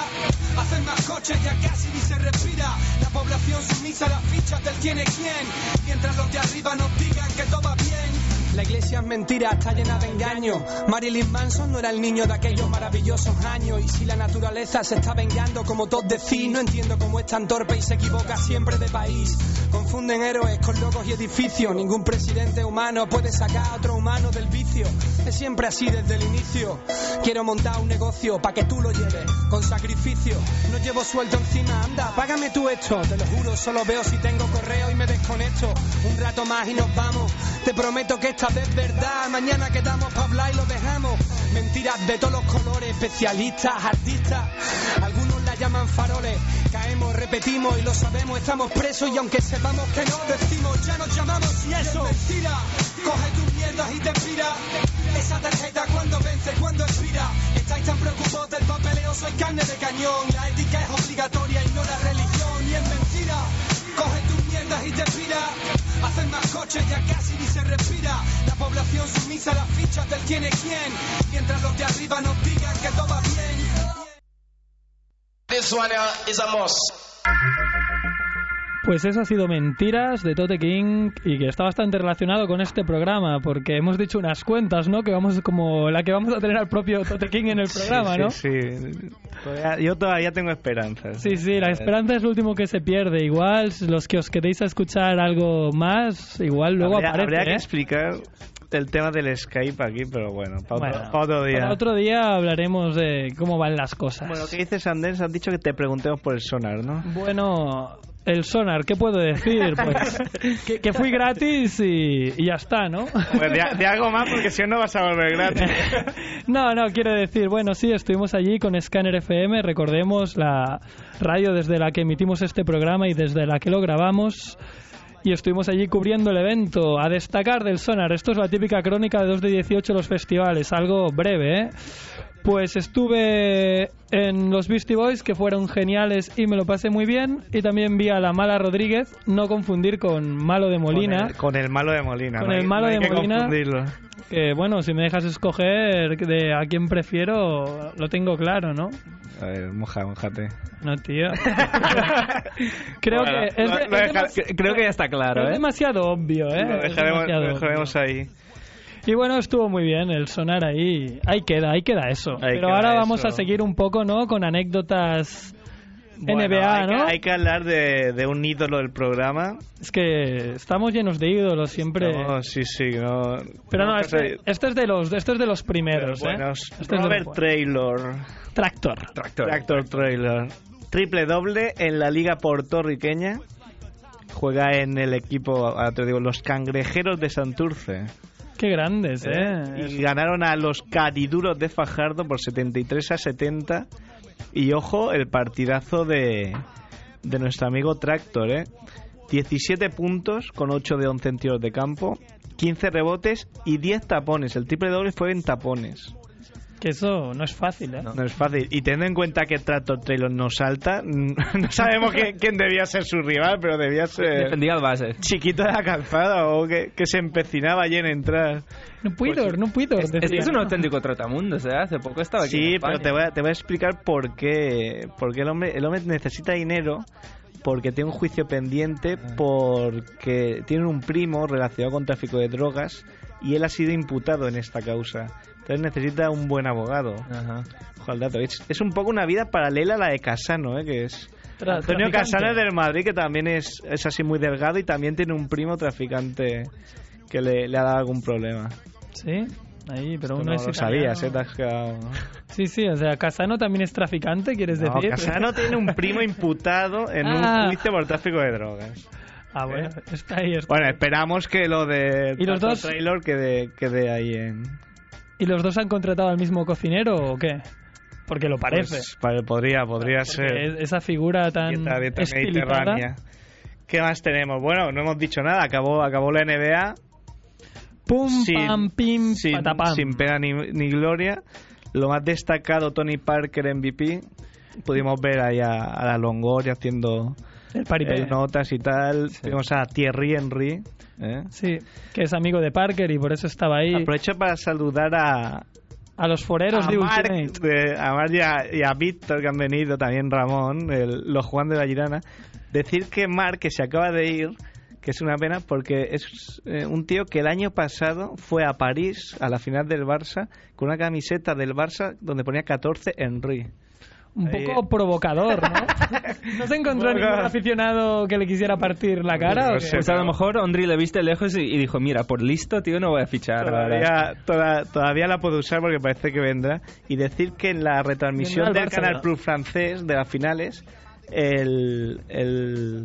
Hacen más coches, ya casi ni se respira. La población sumisa las fichas del es quién. Mientras los de arriba nos digan que todo va bien. La iglesia es mentira, está llena de engaño. Marilyn Manson no era el niño de aquellos maravillosos años. Y si la naturaleza se está vengando, como todos decís, no entiendo cómo es tan torpe y se equivoca siempre de país. Confunden héroes con logos y edificios. Ningún presidente humano puede sacar a otro humano del vicio. Es siempre así desde el inicio. Quiero montar un negocio para que tú lo lleves con sacrificio. No llevo sueldo encima, anda, págame tú esto. Te lo juro, solo veo si tengo correo y me desconecto. Un rato más y nos vamos. Te prometo que esta vez verdad. Mañana quedamos para hablar y lo dejamos. Mentiras de todos los colores, especialistas, artistas. Algunos la llaman faroles. Caemos, repetimos y lo sabemos, estamos presos. Y aunque sepamos que no, decimos, ya nos llamamos y eso. es mentira, coge tus mierdas y te pira. Esa tarjeta cuando vence, cuando expira. Estáis tan preocupados del papeleo, soy carne de cañón. La ética es obligatoria y no la religión. Y es mentira, coge tus mierdas y te pira. Hacen más coches, ya casi ni se respira. La población sumisa a las fichas del quién es quién. Mientras los de arriba nos digan que todo va bien. This one uh, is a must. Pues eso ha sido Mentiras de Tote King y que está bastante relacionado con este programa porque hemos dicho unas cuentas, ¿no? Que vamos como la que vamos a tener al propio Tote King en el programa, sí, ¿no? Sí, sí. Todavía- yo todavía tengo esperanzas. Sí, sí, la esperanza es lo último que se pierde. Igual, los que os queréis escuchar algo más, igual luego habría, aparece, habría que ¿eh? explicar el tema del Skype aquí, pero bueno, para otro día. para otro día hablaremos de cómo van las cosas. Bueno, ¿qué dices, Andrés? Has dicho que te preguntemos por el sonar, ¿no? Bueno, el sonar, ¿qué puedo decir? Pues que, que fui gratis y, y ya está, ¿no? Pues de, de algo más, porque si no, no vas a volver gratis. No, no, quiero decir, bueno, sí, estuvimos allí con Scanner FM, recordemos la radio desde la que emitimos este programa y desde la que lo grabamos. Y estuvimos allí cubriendo el evento. A destacar del Sonar, esto es la típica crónica de 2 de 18 los festivales, algo breve, ¿eh? Pues estuve en los Beastie Boys, que fueron geniales y me lo pasé muy bien. Y también vi a la Mala Rodríguez, no confundir con Malo de Molina. Con el, con el malo de Molina. Con no el hay- malo no hay de que Molina. confundirlo. Que bueno, si me dejas escoger de a quién prefiero, lo tengo claro, ¿no? A ver, moja, mojate. No, tío. creo Bueno, que es, lo- de- lo es deja- demasi- Creo que ya está claro, es ¿eh? demasiado obvio, ¿eh? Lo dejaremos, lo dejaremos ahí. Y bueno, estuvo muy bien el sonar ahí. Ahí queda, ahí queda eso. Ahí Pero queda ahora vamos eso. a seguir un poco, ¿no? Con anécdotas Bueno, NBA, hay que- ¿no? hay que hablar de, de un ídolo del programa. Es que estamos llenos de ídolos siempre. No, sí, sí. No, Pero no, no, este, este es de los, este es de los primeros, ¿eh? Bueno, Este es de los Robert buenos. Traylor. Tractor. Tractor Trailer. Triple doble en la liga puertorriqueña. Juega en el equipo, ahora te digo, los cangrejeros de Santurce. Qué grandes, ¿eh? Y ganaron a los cariduros de Fajardo por 73 a 70. Y ojo, el partidazo de, de nuestro amigo Tractor, ¿eh? 17 puntos con 8 de 11 en tiros de campo, 15 rebotes y 10 tapones. El triple doble fue en tapones. Que eso no es fácil, ¿eh? No es fácil. Y teniendo en cuenta que Tractor Taylor no salta, no sabemos que- quién debía ser su rival, pero debía ser Defendía al base. chiquito de la calzada o que, que se empecinaba allí en entrar. No puedo, no puedo. Este decía. es un auténtico trotamundos, ¿eh? Hace poco estaba aquí. Sí, en pero te voy, a, te voy a explicar por qué. Porque el hombre, el hombre necesita dinero porque tiene un juicio pendiente porque tiene un primo relacionado con tráfico de drogas y él ha sido imputado en esta causa. Entonces necesita un buen abogado. Ajá. Ojo al dato. Es, es un poco una vida paralela a la de Casano, ¿eh? que es Tra- Antonio. Casano es del Madrid, que también es, es así muy delgado y también tiene un primo traficante que le, le ha dado algún problema. Sí. Ahí, pero Esto uno no es lo italiano. sabías, ¿eh? Te has quedado- Sí, sí, o sea, Casano también es traficante, ¿quieres No, decir? Casano tiene un primo imputado en Ah. un juicio por tráfico de drogas. Ah, bueno, está ahí. está Bueno, ahí. esperamos que lo de ¿Y los Tato dos? Taylor quede, quede ahí en... ¿Y los dos han contratado al mismo cocinero o qué? Porque lo parece. Pues, podría, podría Porque ser. es- esa figura tan Dieta, dieta mediterránea. ¿Qué más tenemos? Bueno, no hemos dicho nada. Acabó, acabó la NBA Pum, Sin- pam, pim, sin, patapam. sin pena ni, ni gloria. Lo más destacado, Tony Parker MVP. Pudimos ver ahí a, a la Longoria haciendo El eh, notas y tal. Tuvimos a Thierry Henry. ¿eh? Sí, que es amigo de Parker y por eso estaba ahí. Aprovecho para saludar a, A los foreros a de de- a Marc y a, y a Víctor que han venido, también Ramón, el- los Juan de la Girana. Decir que Marc, que se acaba de ir, que es una pena porque es eh, un tío que el año pasado fue a París a la final del Barça con una camiseta del Barça donde ponía 14 Henry. Un poco provocador, ¿no? ¿No se encontró Un poco- ningún aficionado que le quisiera partir la cara? No o qué? sé, Pues a lo mejor Ondri le viste lejos y, y dijo, mira, por listo, tío, no voy a fichar. ahora". Todavía, toda- todavía la puedo usar porque parece que vendrá. Y decir que en la retransmisión del Barça, Canal ¿no? Plus francés de las finales, el, el,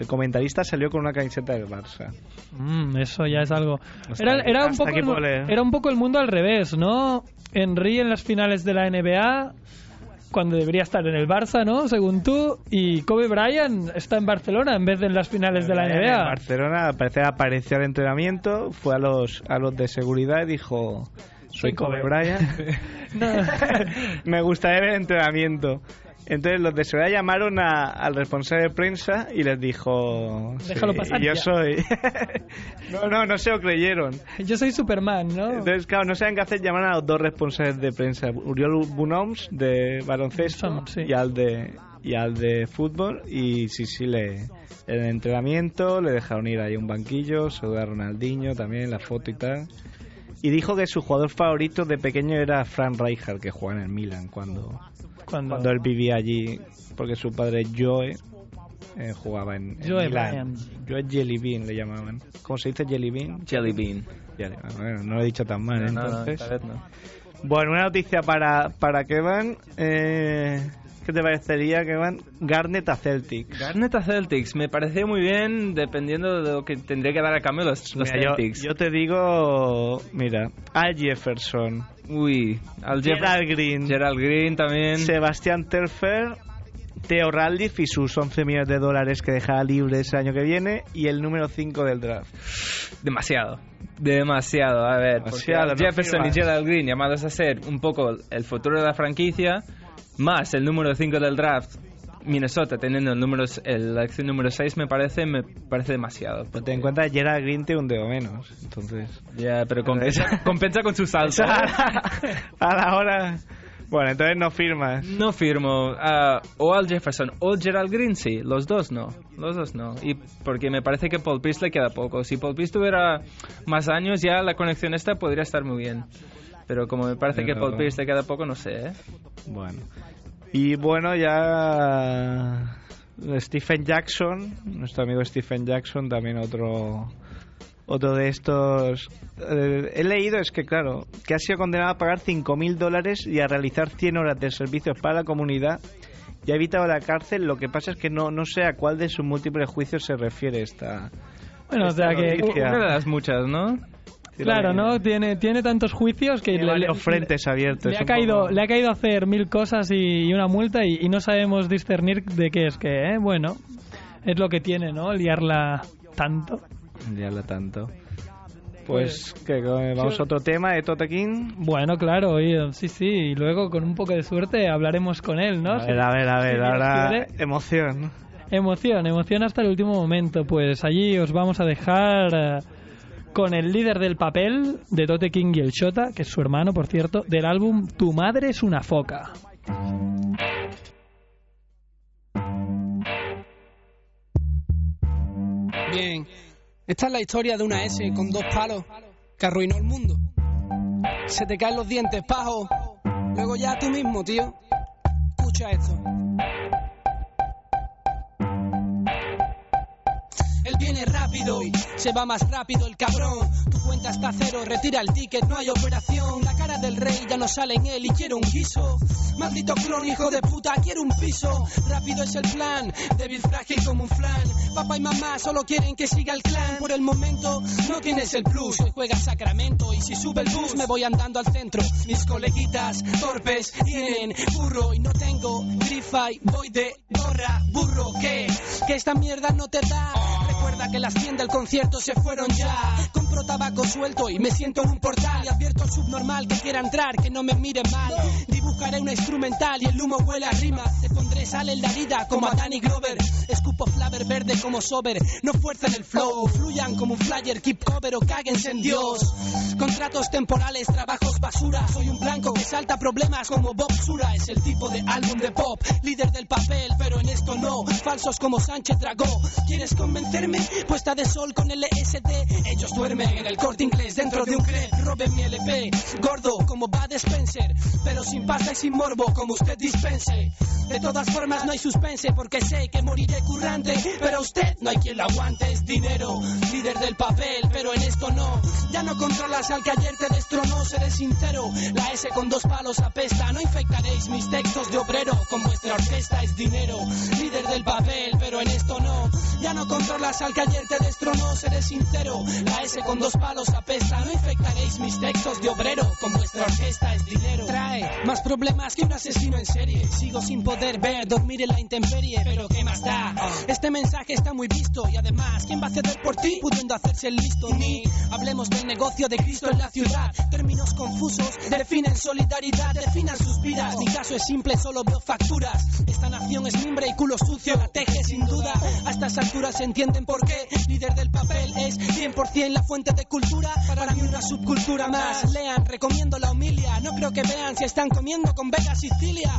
el comentarista salió con una camiseta del Barça. Mm, eso ya es algo. Hasta Era, un poco el, mu- puedo leer. era un poco el mundo al revés, ¿no? Henry en las finales de la NBA, cuando debería estar en el Barça, ¿no? Según tú. Y Kobe Bryant está en Barcelona en vez de en las finales de la En NBA. Barcelona parece apareció al entrenamiento, fue a los, a los de seguridad y dijo... Soy Kobe Kobe". Bryant. Me gustaría ver el entrenamiento. Entonces los de seguridad llamaron a- al responsable de prensa y les dijo... Déjalo "Sí, pasar Yo ya". soy... no, no, no se lo creyeron. Yo soy Superman, ¿no? Entonces, claro, no saben qué hacer, llaman a los dos responsables de prensa, Uriol Bunoms de baloncesto Son, sí. y al de y al de fútbol y sí, sí, le en el entrenamiento le dejaron ir ahí a un banquillo, saludar a Ronaldinho también, la foto y tal. Y dijo que su jugador favorito de pequeño era Frank Rijkaard, que jugaba en el Milan cuando, Cuando, cuando él vivía allí, porque su padre Joe eh, jugaba en, en Joe Milán. Bryant. Joe Jelly Bean le llamaban. ¿Cómo se dice Jelly Bean? Jelly Bean. Jelly- bueno, no lo he dicho tan mal. No, no, entonces. vez no. Bueno, una noticia para, para Kevin. Eh, ¿Qué te parecería, Kevin? Garnet a Celtics. Garnet a Celtics, me pareció muy bien, dependiendo de lo que tendría que dar a cambio los, los Mira, yo, Celtics. yo te digo, mira, Al Jefferson, Uy, al Gerald Green, Gerald Green también. Sebastián Telfer, Theo Raldiff y sus 11 millones de dólares que dejará libres el año que viene y el número 5 del draft. Demasiado. Demasiado. A ver, Demasiado, no Jefferson y. Gerald Green llamados a ser un poco el futuro de la franquicia, más el número 5 del draft, Minnesota teniendo el número, el- la acción número 6 me parece me parece demasiado. Pero ten en cuenta que Gerald Green tiene un dedo menos, entonces... Ya, pero compensa, compensa con su salto. a la hora... Bueno, entonces no firmas. No firmo. ah, o Al Jefferson o Gerald Green, sí. Los dos no. Los dos no. Y porque me parece que Paul Pierce le queda poco. Si Paul Pierce tuviera más años, ya la conexión esta podría estar muy bien. Pero como me parece que Pero- Paul Pierce le queda poco, no sé, ¿eh? Bueno. Y bueno, ya Stephen Jackson, nuestro amigo Stephen Jackson, también otro otro de estos. eh, he leído es que, claro, que ha sido condenado a pagar 5.000 dólares y a realizar 100 horas de servicios para la comunidad y ha evitado la cárcel. Lo que pasa es que no, no sé a cuál de sus múltiples juicios se refiere esta. Bueno, o sea que... Una de las muchas, ¿no? Claro, ¿no? Tiene, tiene tantos juicios que Tiene le, varios frentes abiertos. le ha caído, poco- le ha caído a hacer mil cosas y, y una multa y, y no sabemos discernir de qué es qué, ¿eh? Bueno, es lo que tiene, ¿no? Liarla tanto. Liarla tanto. Pues, que vamos a otro tema de Totequín. Bueno, claro, sí, sí, y luego con un poco de suerte hablaremos con él, ¿no? A ver, a ver, a ver, ahora emoción. Emoción, emoción hasta el último momento. Pues allí os vamos a dejar eh, con el líder del papel de Tote King y el Shota, que es su hermano, por cierto, del álbum Tu madre es una foca. Bien, esta es la historia de una S con dos palos que arruinó el mundo. Se te caen los dientes, pajo. Luego ya tú mismo, tío. Escucha esto. Viene rápido. y se va más rápido el cabrón. Tu cuenta está cero, retira el ticket, no hay operación. La cara del rey ya no sale en él y quiero un guiso. Maldito clon, hijo de puta, quiero un piso. Rápido es el plan, débil frágil como un flan. Papá y mamá solo quieren que siga el clan. Por el momento no tienes el plus, hoy juega Sacramento y si sube el bus me voy andando al centro. Mis coleguitas torpes tienen burro y no tengo grifa y voy de gorra, burro, ¿qué? Que esta mierda no te da. Que las 100 del concierto se fueron ya. Compro tabaco suelto y me siento en un portal. Y advierto al subnormal que quiera entrar, que no me mire mal. Dibujaré una instrumental y el humo huele a rima. Te pondré sal en la herida como a Danny Grover. Escupo flaver verde como sober. No fuerzan el flow, fluyan como un flyer, keep cover o cáguense en Dios. Contratos temporales, trabajos basura. Soy un blanco que salta problemas como Bob Sura. Es el tipo de álbum de pop, líder del papel, pero en esto no. Falsos como Sánchez Dragó. ¿Quieres convencerme? Puesta de sol con LSD. Ellos duermen en el corte inglés dentro de un crep. Roben mi LP. Gordo como Bad Spencer. Pero sin pasta y sin morbo como usted dispense. De todas formas no hay suspense porque sé que moriré currante. Pero a usted no hay quien lo aguante. Es dinero. Líder del papel, pero en esto no. Ya no controlas al que ayer te destronó. Seré sincero. La S con dos palos apesta. No infectaréis mis textos de obrero. Con vuestra orquesta es dinero. Líder del papel, pero en esto no. Ya no controlas al que ayer te destronó. Seré sincero. La S con dos palos apesta. No infectaréis mis textos de obrero. Con vuestra orquesta es dinero. Trae más problemas que un asesino en serie. Sigo sin poder ver, dormir en la intemperie. Pero ¿qué más da? Este mensaje está muy visto. Y además, ¿quién va a ceder por ti? Pudiendo hacerse el listo. Ni hablemos del negocio de Cristo en la ciudad. Términos confusos definen solidaridad, definan sus vidas. Mi caso es simple, solo veo facturas. Esta nación es mimbre y culo sucio, la teje sin duda. A estas alturas se entienden por qué. Líder del papel es 100% la fuente de cultura. Para mí una subcultura más. Lean, recomiendo la homilia. No creo que vean si están comiendo con Vega Sicilia.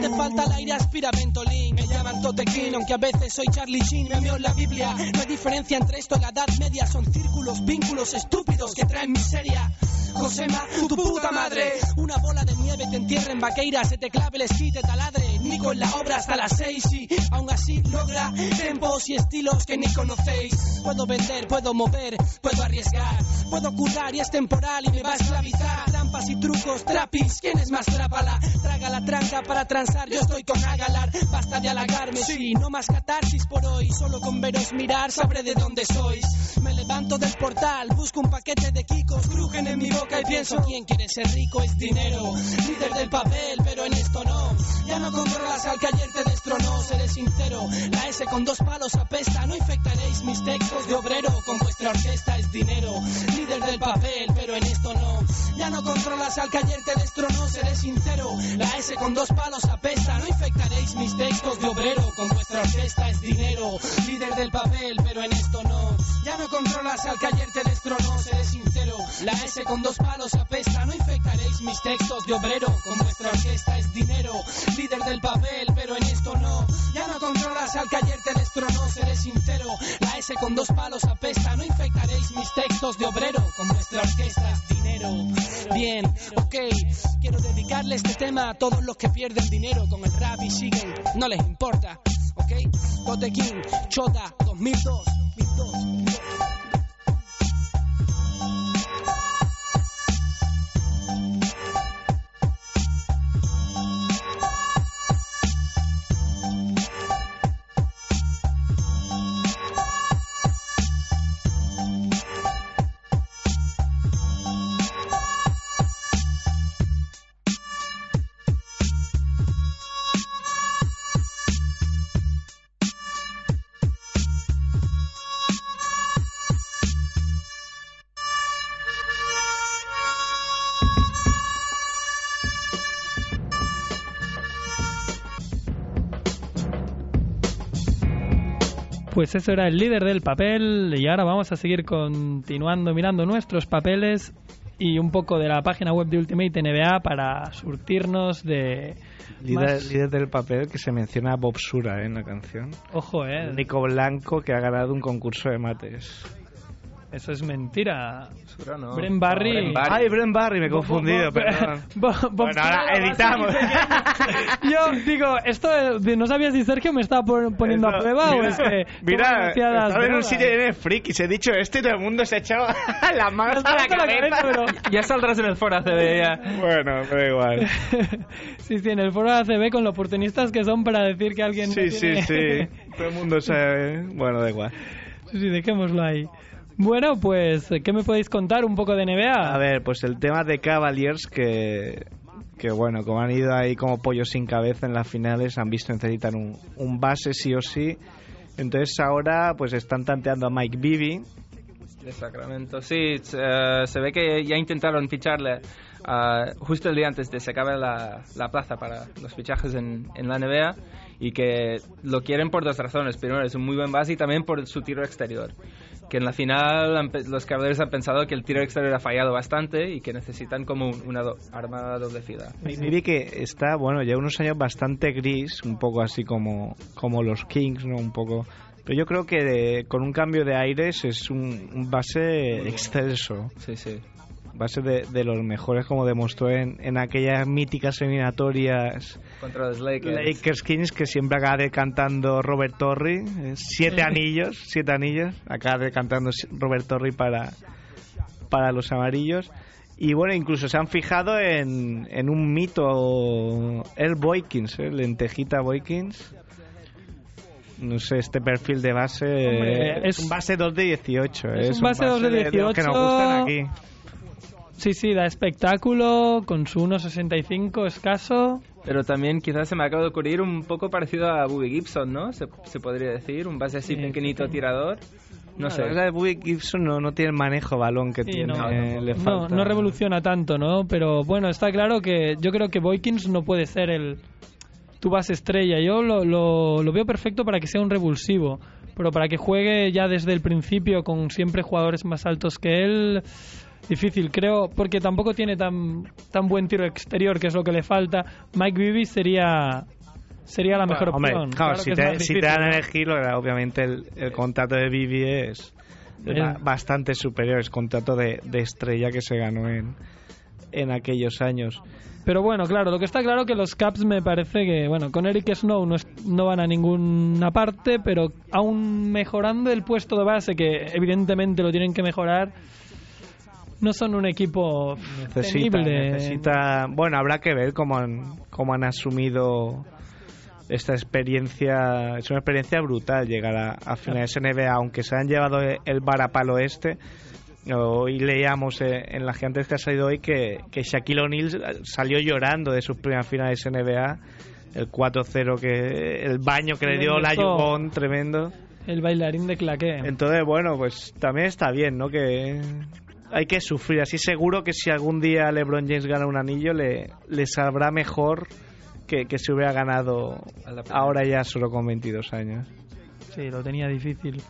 Te falta el aire, aspira Ventolin. Me llaman Totequín, aunque a veces soy Charlie Sheen. Me en la Biblia. No hay diferencia entre esto y la Edad Media. Son círculos, vínculos estúpidos que traen miseria. Josema, tu puta madre. Una bola de nieve te entierra en vaqueira, se te clave el esquí, te taladre. Nico en la obra hasta las seis y aún así logra tempos y estilos que ni conocéis. Puedo vender, puedo mover, puedo arriesgar, puedo curar y es temporal y me va a esclavizar. Trampas y trucos, trapis, ¿quién es más trápala? Traga la tranca para transar, yo estoy con Agalar. Basta de halagarme, sí, no más catarsis por hoy. Solo con veros mirar sabré de dónde sois. Me levanto del portal, busco un paquete de kikos, crujen en mi boca y pienso quién quiere ser rico es dinero. Líder del papel, pero en esto no. Ya no controlas al que ayer te destronó, seré sincero. La S con dos palos apesta, no infectaréis mis textos de obrero. Con vuestra orquesta es dinero. Líder del papel, pero en esto no. Ya no controlas al que ayer te destronó, seré sincero. La S con dos palos apesta, no infectaréis mis textos de obrero. Con vuestra orquesta es dinero. Líder del papel, pero en esto no. Ya no controlas al que ayer te destronó, seré sincero. La S con dos palos apesta, no infectaréis mis textos de obrero. Con vuestra orquesta es dinero. Líder del papel, pero en esto no. Ya no controlas al que ayer te destronó, seré sincero. La S con dos palos apesta, no infectaréis mis textos de obrero. Con vuestra orquesta es dinero. Bien, ok. Quiero dedicarle este tema a todos los que pierden dinero con el rap y siguen, no les importa. Ok, Tote King, Chota, 2002, 2002. Pues eso era el líder del papel y ahora vamos a seguir continuando mirando nuestros papeles y un poco de la página web de Ultimate NBA para surtirnos de... Líder, más- líder del papel que se menciona a Bob Sura ¿eh? en la canción. Ojo, eh. Nico Blanco que ha ganado un concurso de mates. Eso es mentira. No. Bren Barry. No, Bren Barry. Ay, Bren Barry, me he confundido, perdón. Bueno, ahora editamos. Yo digo, esto de- no sabía si Sergio me estaba pon- poniendo a prueba o mira, es que. Mira, estaba en un sitio de frikis. He dicho esto y todo el mundo se ha echado las manos a la la cabeza. cabeza, Ya saldrás en el foro ACB ya. Bueno, pero igual. sí, sí, en el foro ACB con lo oportunistas que son para decir que alguien. no Sí, sí, tiene- sí. Todo el mundo sabe. Bueno, da igual. Sí, sí, dejémoslo ahí. Bueno, pues, ¿qué me podéis contar un poco de NBA? A ver, pues el tema de Cavaliers que, que bueno, como han ido ahí como pollos sin cabeza en las finales, han visto necesitan un, un base sí o sí. Entonces ahora pues están tanteando a Mike Bibby. De Sacramento, sí. eh, se ve que ya intentaron ficharle ah, justo el día antes de que se acabe la, la plaza para los fichajes en, en la NBA y que lo quieren por dos razones. Primero, es un muy buen base y también por su tiro exterior. Que en la final los Cavaliers han pensado que el tiro exterior ha fallado bastante y que necesitan como un- una do- arma doble fila. Bibby que está, bueno, lleva unos años bastante gris, un poco así como, como los Kings, ¿no? Un poco... Pero yo creo que de- con un cambio de aires es un, un base excelso. Sí, sí. Base de, de los mejores, como demostró en, en aquellas míticas eliminatorias Contra los Lakers. Lakers Kings que siempre acaba decantando Robert Torrey. eh, Siete anillos, siete anillos. Acaba decantando Robert Torrey para, para los amarillos. Y bueno, incluso se han fijado en, en un mito, el Boykins, ¿eh? lentejita Boykins. No sé, este perfil de base Hombre, eh, es- es un base 2 de 18. eh, es un base 2 de los que nos 18. gustan aquí. Sí, sí, da espectáculo, con su 1.65 escaso. Pero también quizás se me acaba de ocurrir un poco parecido a Bobby Gibson, ¿no? Se, se podría decir, un base así Sí, pequeñito sí. tirador. No sé. La verdad, Bobby Gibson no, no tiene el manejo balón que Sí, tiene. no, eh, le falta. no revoluciona tanto, ¿no? Pero bueno, está claro que yo creo que Boykins no puede ser el tu base estrella. Yo lo, lo, lo veo perfecto para que sea un revulsivo, pero para que juegue ya desde el principio con siempre jugadores más altos que él, difícil, creo, porque tampoco tiene tan, tan buen tiro exterior, que es lo que le falta. Mike Bibby sería sería la mejor opción. claro, Claro si, te, si te dan a elegir, obviamente el, el contrato de Vivi es, es Es- ba- bastante superior, es contrato de, de estrella que se ganó en, en aquellos años. Pero bueno, claro, lo que está claro que los Caps me parece que, bueno, con Eric Snow no, es- no van a ninguna parte, pero aún mejorando el puesto de base, que evidentemente lo tienen que mejorar, no son un equipo Necesita, necesita, bueno, habrá que ver cómo han, cómo han asumido esta experiencia. Es una experiencia brutal llegar a, a finales NBA, aunque se han llevado el varapalo este. Hoy leíamos eh, en las gigantes que ha salido hoy que, que Shaquille O'Neal salió llorando de sus primeras finales NBA. El 4-0, que el baño que le dio la. Yugón, tremendo. El bailarín de claqué. Entonces, bueno, pues también está bien, ¿no? Que hay que sufrir. Así seguro que si algún día LeBron James gana un anillo, le, le sabrá mejor que, que si hubiera ganado ahora ya solo con 22 años. Sí, lo tenía difícil.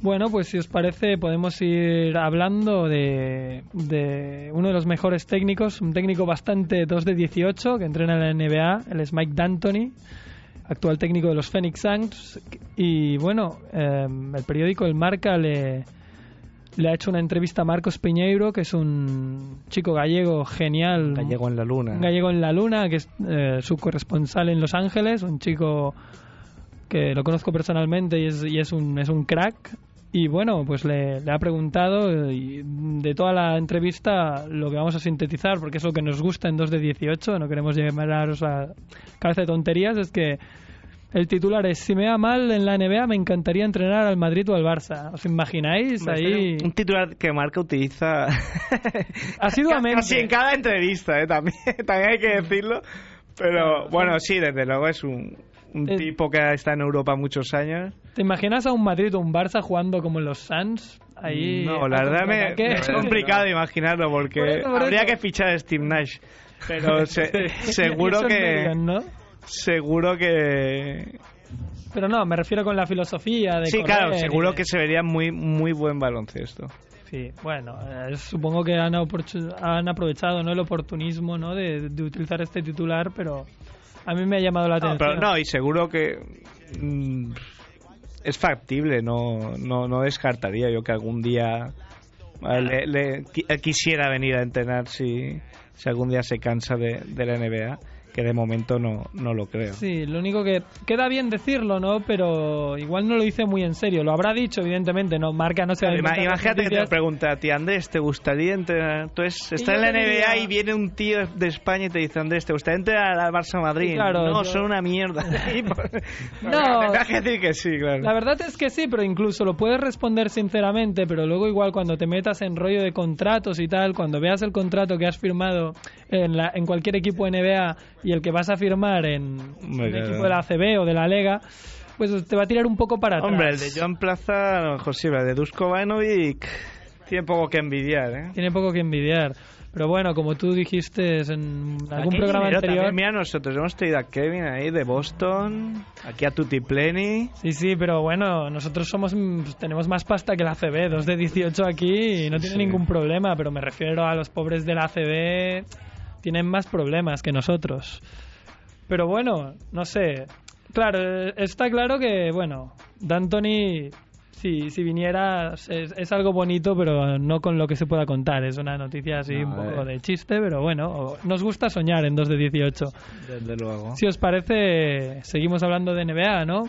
Bueno, pues si os parece podemos ir hablando de, de uno de los mejores técnicos, un técnico bastante 2 de 18 que entrena en la NBA, él es Mike D'Antoni, actual técnico de los Phoenix Suns y bueno, eh, el periódico El Marca le, le ha hecho una entrevista a Marcos Piñeiro, que es un chico gallego genial, Gallego en la luna. un gallego en la luna, que es eh, su corresponsal en Los Ángeles, un chico que lo conozco personalmente y es, y es, un, es un crack. Y bueno, pues le, le ha preguntado y de toda la entrevista lo que vamos a sintetizar, porque es lo que nos gusta en 2 de 18, no queremos llevaros a cabeza de tonterías, es que el titular es, si me va mal en la NBA me encantaría entrenar al Madrid o al Barça. ¿Os imagináis? Ahí... Un titular que Marca utiliza Asiduamente. casi en cada entrevista, ¿eh? también, también hay que decirlo. Pero bueno, sí, desde luego es un, un Eh, tipo que está en Europa muchos años. ¿Te imaginas a un Madrid o un Barça jugando como en los Suns? Ahí no, la verdad me, es complicado imaginarlo porque Por eso, por habría eso. que fichar a Steve Nash. Pero se- seguro que. Seguro que Pero no, me refiero con la filosofía de sí, claro, seguro que se vería muy muy buen baloncesto. Sí, bueno, eh, supongo que han, han aprovechado ¿no? el oportunismo ¿no? de, de utilizar este titular, pero a mí me ha llamado la No, atención. pero no, y seguro que mm, es factible, no, no, no descartaría yo que algún día eh, le, eh, quisiera venir a entrenar si, si algún día se cansa de, de la NBA, que de momento no, no lo creo. Sí, lo único que queda bien decirlo, ¿no? Pero igual no lo dice muy en serio. Lo habrá dicho, evidentemente, ¿no? Marca no se va a Ima- Imagínate que te pregunta a ti, Andrés, ¿te gustaría entrenar? Tú es- estás en la NBA diría- y viene un tío de España y te dice, Andrés, ¿te gustaría entrenar al Barça Madrid? Sí, claro, no, yo- son una mierda. No. Tendrás que decir que sí, claro. La verdad es que sí, pero incluso lo puedes responder sinceramente, pero luego igual cuando te metas en rollo de contratos y tal, cuando veas el contrato que has firmado en, la, en cualquier equipo NBA y el que vas a firmar en Hombre, un equipo de la ACB o de la Lega, pues te va a tirar un poco para atrás. Hombre, el de Joan Plaza, a lo mejor sí, el de Dusko Banovic tiene poco que envidiar, ¿eh? Tiene poco que envidiar. Pero bueno, como tú dijiste en algún Aquí programa anterior... también. Mira, nosotros hemos traído a Kevin ahí de Boston, aquí a Tutti Pleni. Sí, sí, pero bueno, nosotros somos pues, tenemos más pasta que la ACB, dos de 18 aquí y no tiene Sí. ningún problema, pero me refiero a los pobres de la ACB, tienen más problemas que nosotros. Pero bueno, no sé. Claro, eh, está claro que, bueno, D'Antoni, si, si viniera, es, es algo bonito, pero no con lo que se pueda contar. Es una noticia así No, un poco eh. de chiste, pero bueno, nos gusta soñar en dos de 18. Desde luego. Si os parece, seguimos hablando de NBA, ¿no?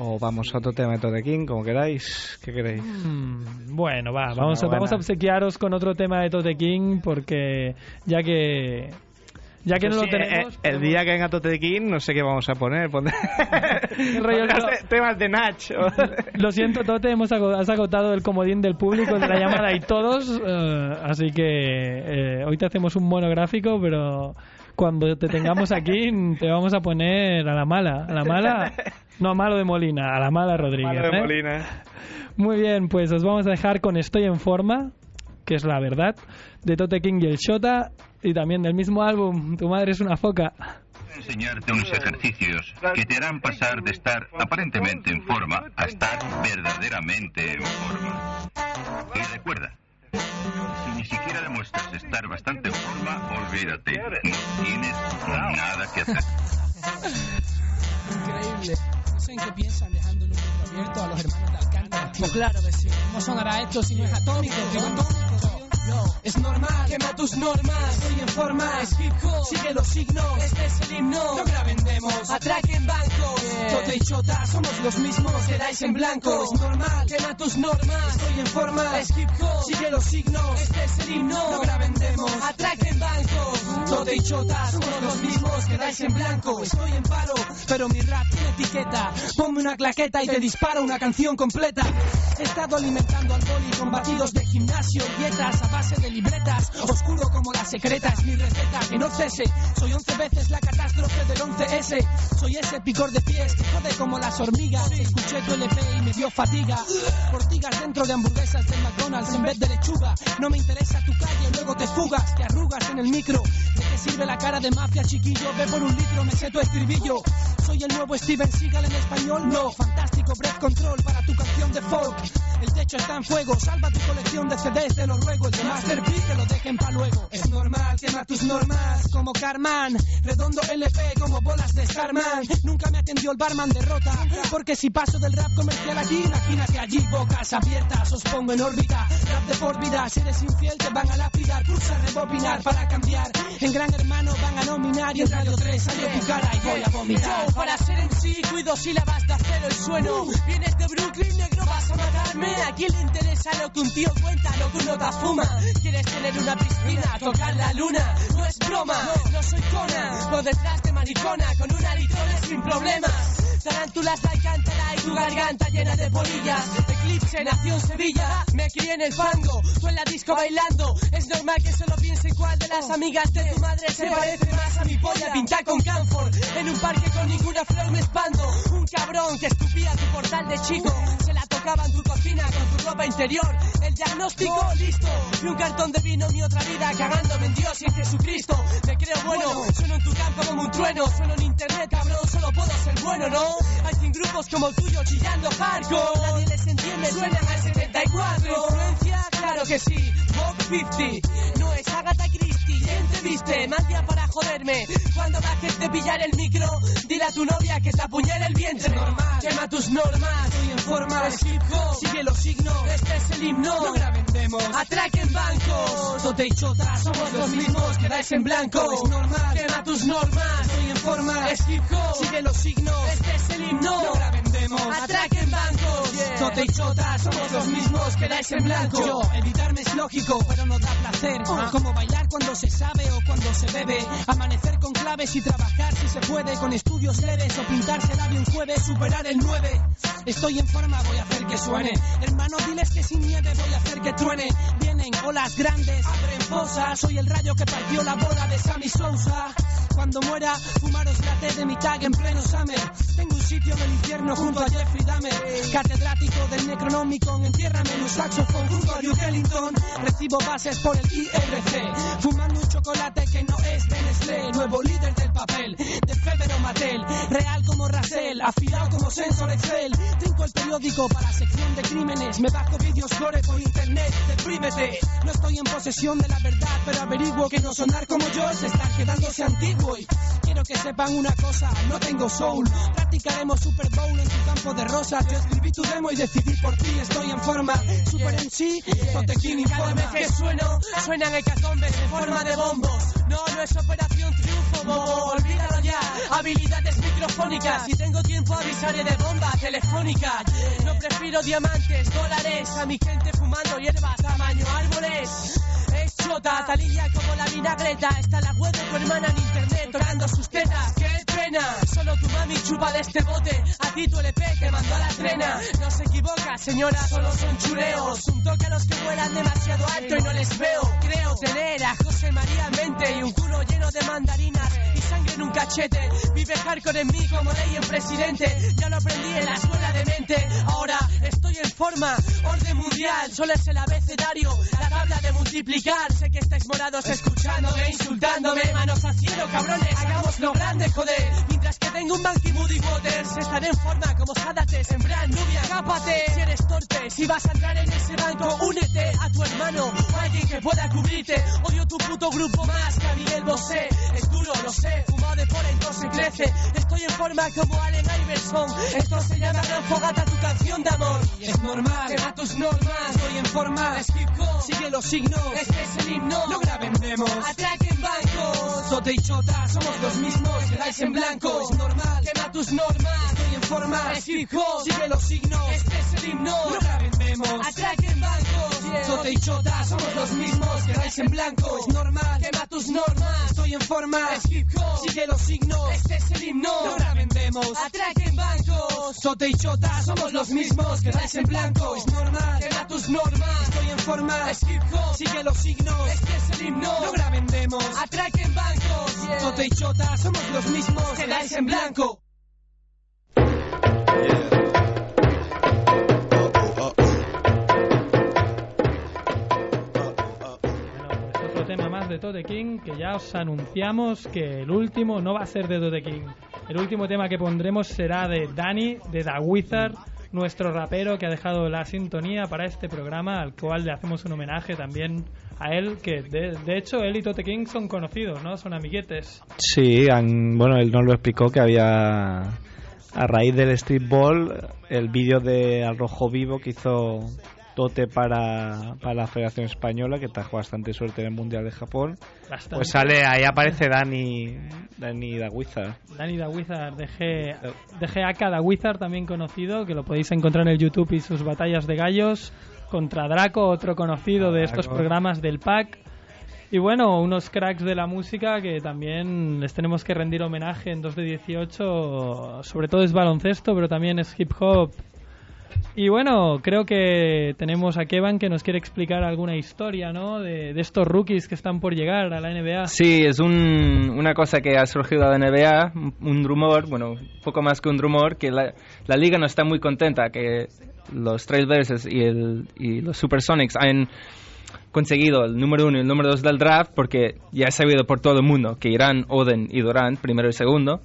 O vamos a otro tema de Tote King, como queráis. ¿Qué queréis? Mm, Bueno, va, vamos vamos a obsequiaros con otro tema de Tote King porque ya que ya que no lo eh, tenemos, eh, el día que venga Tote King, no sé qué vamos a poner. Te- temas de Nach. lo siento Tote, hemos ago- has agotado el comodín del público de la llamada y todos, eh, así que eh, hoy te hacemos un monográfico, pero cuando te tengamos aquí te vamos a poner a la mala, a la mala, no a malo de Molina, a la mala Rodríguez. Malo de ¿eh? Molina. Muy bien, pues os vamos a dejar con Estoy en forma, que es la verdad, de Tote King y el Shota, y también del mismo álbum, Tu madre es una foca. enseñarte unos ejercicios que te harán pasar de estar aparentemente en forma a estar verdaderamente en forma. Y recuerda, si ni siquiera demuestras estar bastante en forma, olvídate, no tienes nada que hacer. Increíble. No sé en qué piensan dejando el mundo abierto a los hermanos de Alcántara. Pues claro que sí. ¿Cómo sonará esto si no es atómico? ¿Qué atómico? No, es normal, quema tus normas, estoy en forma, es hip hop, sigue los signos, este es el himno, no grabendemos, atraquen bancos, Tote y Chota, somos los mismos, quedáis en blanco, es normal, quema tus normas, estoy en forma, es hip hop, sigue los signos, este es el himno, no grabendemos, atraquen bancos, Tote y Chota, somos los mismos, quedáis en blanco, estoy en paro, pero mi rap tiene etiqueta, ponme una claqueta y te disparo una canción completa, he estado alimentando al boli con batidos de gimnasio, dietas base de libretas, oscuro como la secreta es mi receta, que no cese, soy 11 veces la catástrofe del 11S, soy ese picor de pies que jode como las hormigas, escuché tu LP y me dio fatiga, ortigas dentro de hamburguesas del McDonald's en vez de lechuga, no me interesa tu calle, luego te fugas, te arrugas en el micro, ¿de qué sirve la cara de mafia chiquillo? Ve por un litro, me sé tu estribillo, soy el nuevo Steven Seagal en español, no, fantástico breath control para tu canción de folk, el techo está en fuego, salva tu colección de CDs, te lo ruego, el de Master P que lo dejen pa' luego. Es normal, quema tus normas, como Carman, redondo LP como bolas de Starman. Nunca me atendió el barman de rota, porque si paso del rap comercial aquí, imagínate allí, bocas abiertas, os pongo en órbita. Rap de por vida, si eres infiel te van a lapidar, pulsa rebobinar para cambiar. En Gran Hermano van a nominar y en Radio 3 salió tu cara y voy a vomitar. Yo, para ser en sí, cuido sílabas de acero el suelo. Vienes de Brooklyn, negro, vas a matarme. ¿A quién le interesa lo que un tío cuenta, lo que un nota fuma? ¿Quieres tener una piscina, tocar la luna? No es broma, no soy cona. Por detrás de maricona, con una litrona sin problemas. Tarántulas Alcántara y tu garganta llena de polillas. Eclipse nació en Sevilla, me crié en el fango, tú en la disco bailando. Es normal que solo piense cuál de las amigas de tu madre se parece más a mi polla. Pinta con camphor, en un parque con ninguna flor me expando. Un cabrón que escupía tu portal de chico, se la tocaba en tu cocina con tu ropa interior. El diagnóstico listo, y un cartón de vino mi otra vida, cagándome en Dios y en Jesucristo. Me creo bueno. Sueno en tu campo como un trueno. Sueno en internet, cabrón, solo puedo ser bueno, ¿no? Hay 100 grupos como el tuyo chillando hardcore. Nadie les entiende, suenan al 74. Influencia, claro que sí. Vogue 50. No es Agatha Christie. ¿Quién te viste? Más día para joderme. Cuando bajes de pillar el micro, dile a tu novia que te apuñale el vientre. Normal. Quema tus normas. Estoy en forma. Es hip hop. Sigue los signos. Este es el himno. No grabemos. Atraquen bancos. Chota. Somos los mismos. Quedáis en blanco. Es normal. Quema tus normas. Estoy en forma. Es hip hop. Sigue los signos. Este es el himno. No grabemos. Atraquen bancos. Tote y chota. Somos los mismos. Quedáis en blanco. Yo, evitarme es lógico, pero no da placer. Como bailar cuando se sabe o cuando se bebe. Amanecer con claves y trabajar si se puede. Con estudios leves o pintarse el labio un jueves. Superar el 9. Estoy en forma, voy a hacer que suene. Hermano, diles que sin nieve voy a hacer que truene. Vienen olas grandes, abren fosas. Soy el rayo que partió la bola de Sammy Sousa. Cuando muera, fumaros la té de mi tag en pleno summer. Tengo un sitio en el infierno junto a Jeffrey Dahmer. Catedrático del Necronomicon, entiérrame en un saxofón junto a Duke Ellington. Recibo bases por el IRC. Fumando un chocolate que no es de Nestlé. Nuevo líder del papel, de Feber o Mattel. Real como Racel, afilado como Sensor Excel. Tengo el periódico para sección de crímenes. Me bajo vídeos flores por internet, deprímete. No estoy en posesión de la verdad, pero averiguo que no sonar como yo es estar quedándose antiguo. Quiero que sepan una cosa, no tengo soul. Practicaremos Super Bowl en tu campo de rosas. Yo escribí tu demo y decidí por ti, estoy en forma. Super en sí, te quiero Cada vez que sueno, suenan hecatombes en forma de bombos. No, no es operación triunfo, bobo, olvídalo ya. Habilidades microfónicas, si tengo tiempo avisaré de bomba telefónica. No prefiero diamantes, dólares, a mi gente fumando hierbas, tamaño árboles. Es chota, como la vinagreta. Está la web de tu hermana en internet tocando sus tetas. ¡Qué pena! Solo tu mami chupa de este bote. A ti tu LP que mandó a la trena. No se equivoca, señora, solo son chuleos. Un toque a los que vuelan demasiado alto y no les veo. Creo tener a José María en mente y un culo lleno de mandarinas y sangre en un cachete. Vive hardcore en mí como ley en presidente. Ya lo aprendí en la escuela de mente. Ahora estoy en forma, orden mundial. Solo es el abecedario, la tabla de multiplicar. Sé que estáis morados escuchándome, insultándome. Manos al cielo, cabrones, hagámoslo grande, joder. Mientras que tengo un Banky Moody Waters, estaré en forma como Sadates en Brand Nubia. Cápate, si eres torpe, si vas a entrar en ese banco, únete a tu hermano alguien que pueda cubrirte. Odio tu puto grupo más que a Miguel Bosé. Es duro, lo sé, fumado de por entonces crece. Estoy en forma como Allen Iverson. Esto se llama Gran Fogata, tu canción de amor. Es normal, quema tus normas. Estoy en forma, es hip hop. Sigue los signos, este es el himno. No graben demos, atraquen bancos. Sote y chota, somos los mismos. Quedáis en blanco, normal. Quema tus normas, estoy en forma, es hip hop. Sigue los signos, este es el himno. No graben demos, atraquen bancos. Sote y chota, somos los mismos. Quedáis en blanco, es normal. Quema tus normas, estoy en forma, es hip hop. Sigue los signos, este es el himno. No graben demos, atraquen bancos. Sote y chota, somos los mismos. Quedáis en blanco, es normal. Quema tus normas, estoy en forma, es hip hop. Sigue los signos, este es el himno. No graben demos, atraquen bancos. Sote y chota, somos los mismos. Quedáis en blanco. Otro tema más de Tote King que ya os anunciamos que el último no va a ser de Tote King. El último tema que pondremos será de Danny, de The Wizard, nuestro rapero que ha dejado la sintonía para este programa, al cual le hacemos un homenaje también a él, que de, de hecho él y Tote King son conocidos, ¿no? Son amiguetes. Sí, han- bueno, él nos lo explicó que había a raíz del streetball el vídeo de Al Rojo Vivo que hizo Tote para, para la Federación Española que trajo bastante suerte en el Mundial de Japón. Bastante. Pues sale, ahí aparece Dani Dani Daguiza. Danny The Wizard, de, G, de GAK The Wizard, también conocido, que lo podéis encontrar en el YouTube y sus batallas de gallos contra Draco, otro conocido de estos programas del pack. Y bueno, unos cracks de la música que también les tenemos que rendir homenaje en 2 de 18. Sobre todo es baloncesto, pero también es hip hop. Y bueno, creo que tenemos a Kevan que nos quiere explicar alguna historia, ¿no? De, de estos rookies que están por llegar a la NBA. Sí, es un- una cosa que ha surgido de la NBA, un- rumor, bueno, poco más que un rumor, que la, la liga no está muy contenta, que los Trailblazers y, el, y los Supersonics han conseguido el número uno y el número dos del draft, porque ya es sabido por todo el mundo que irán Oden y Durant, primero y segundo,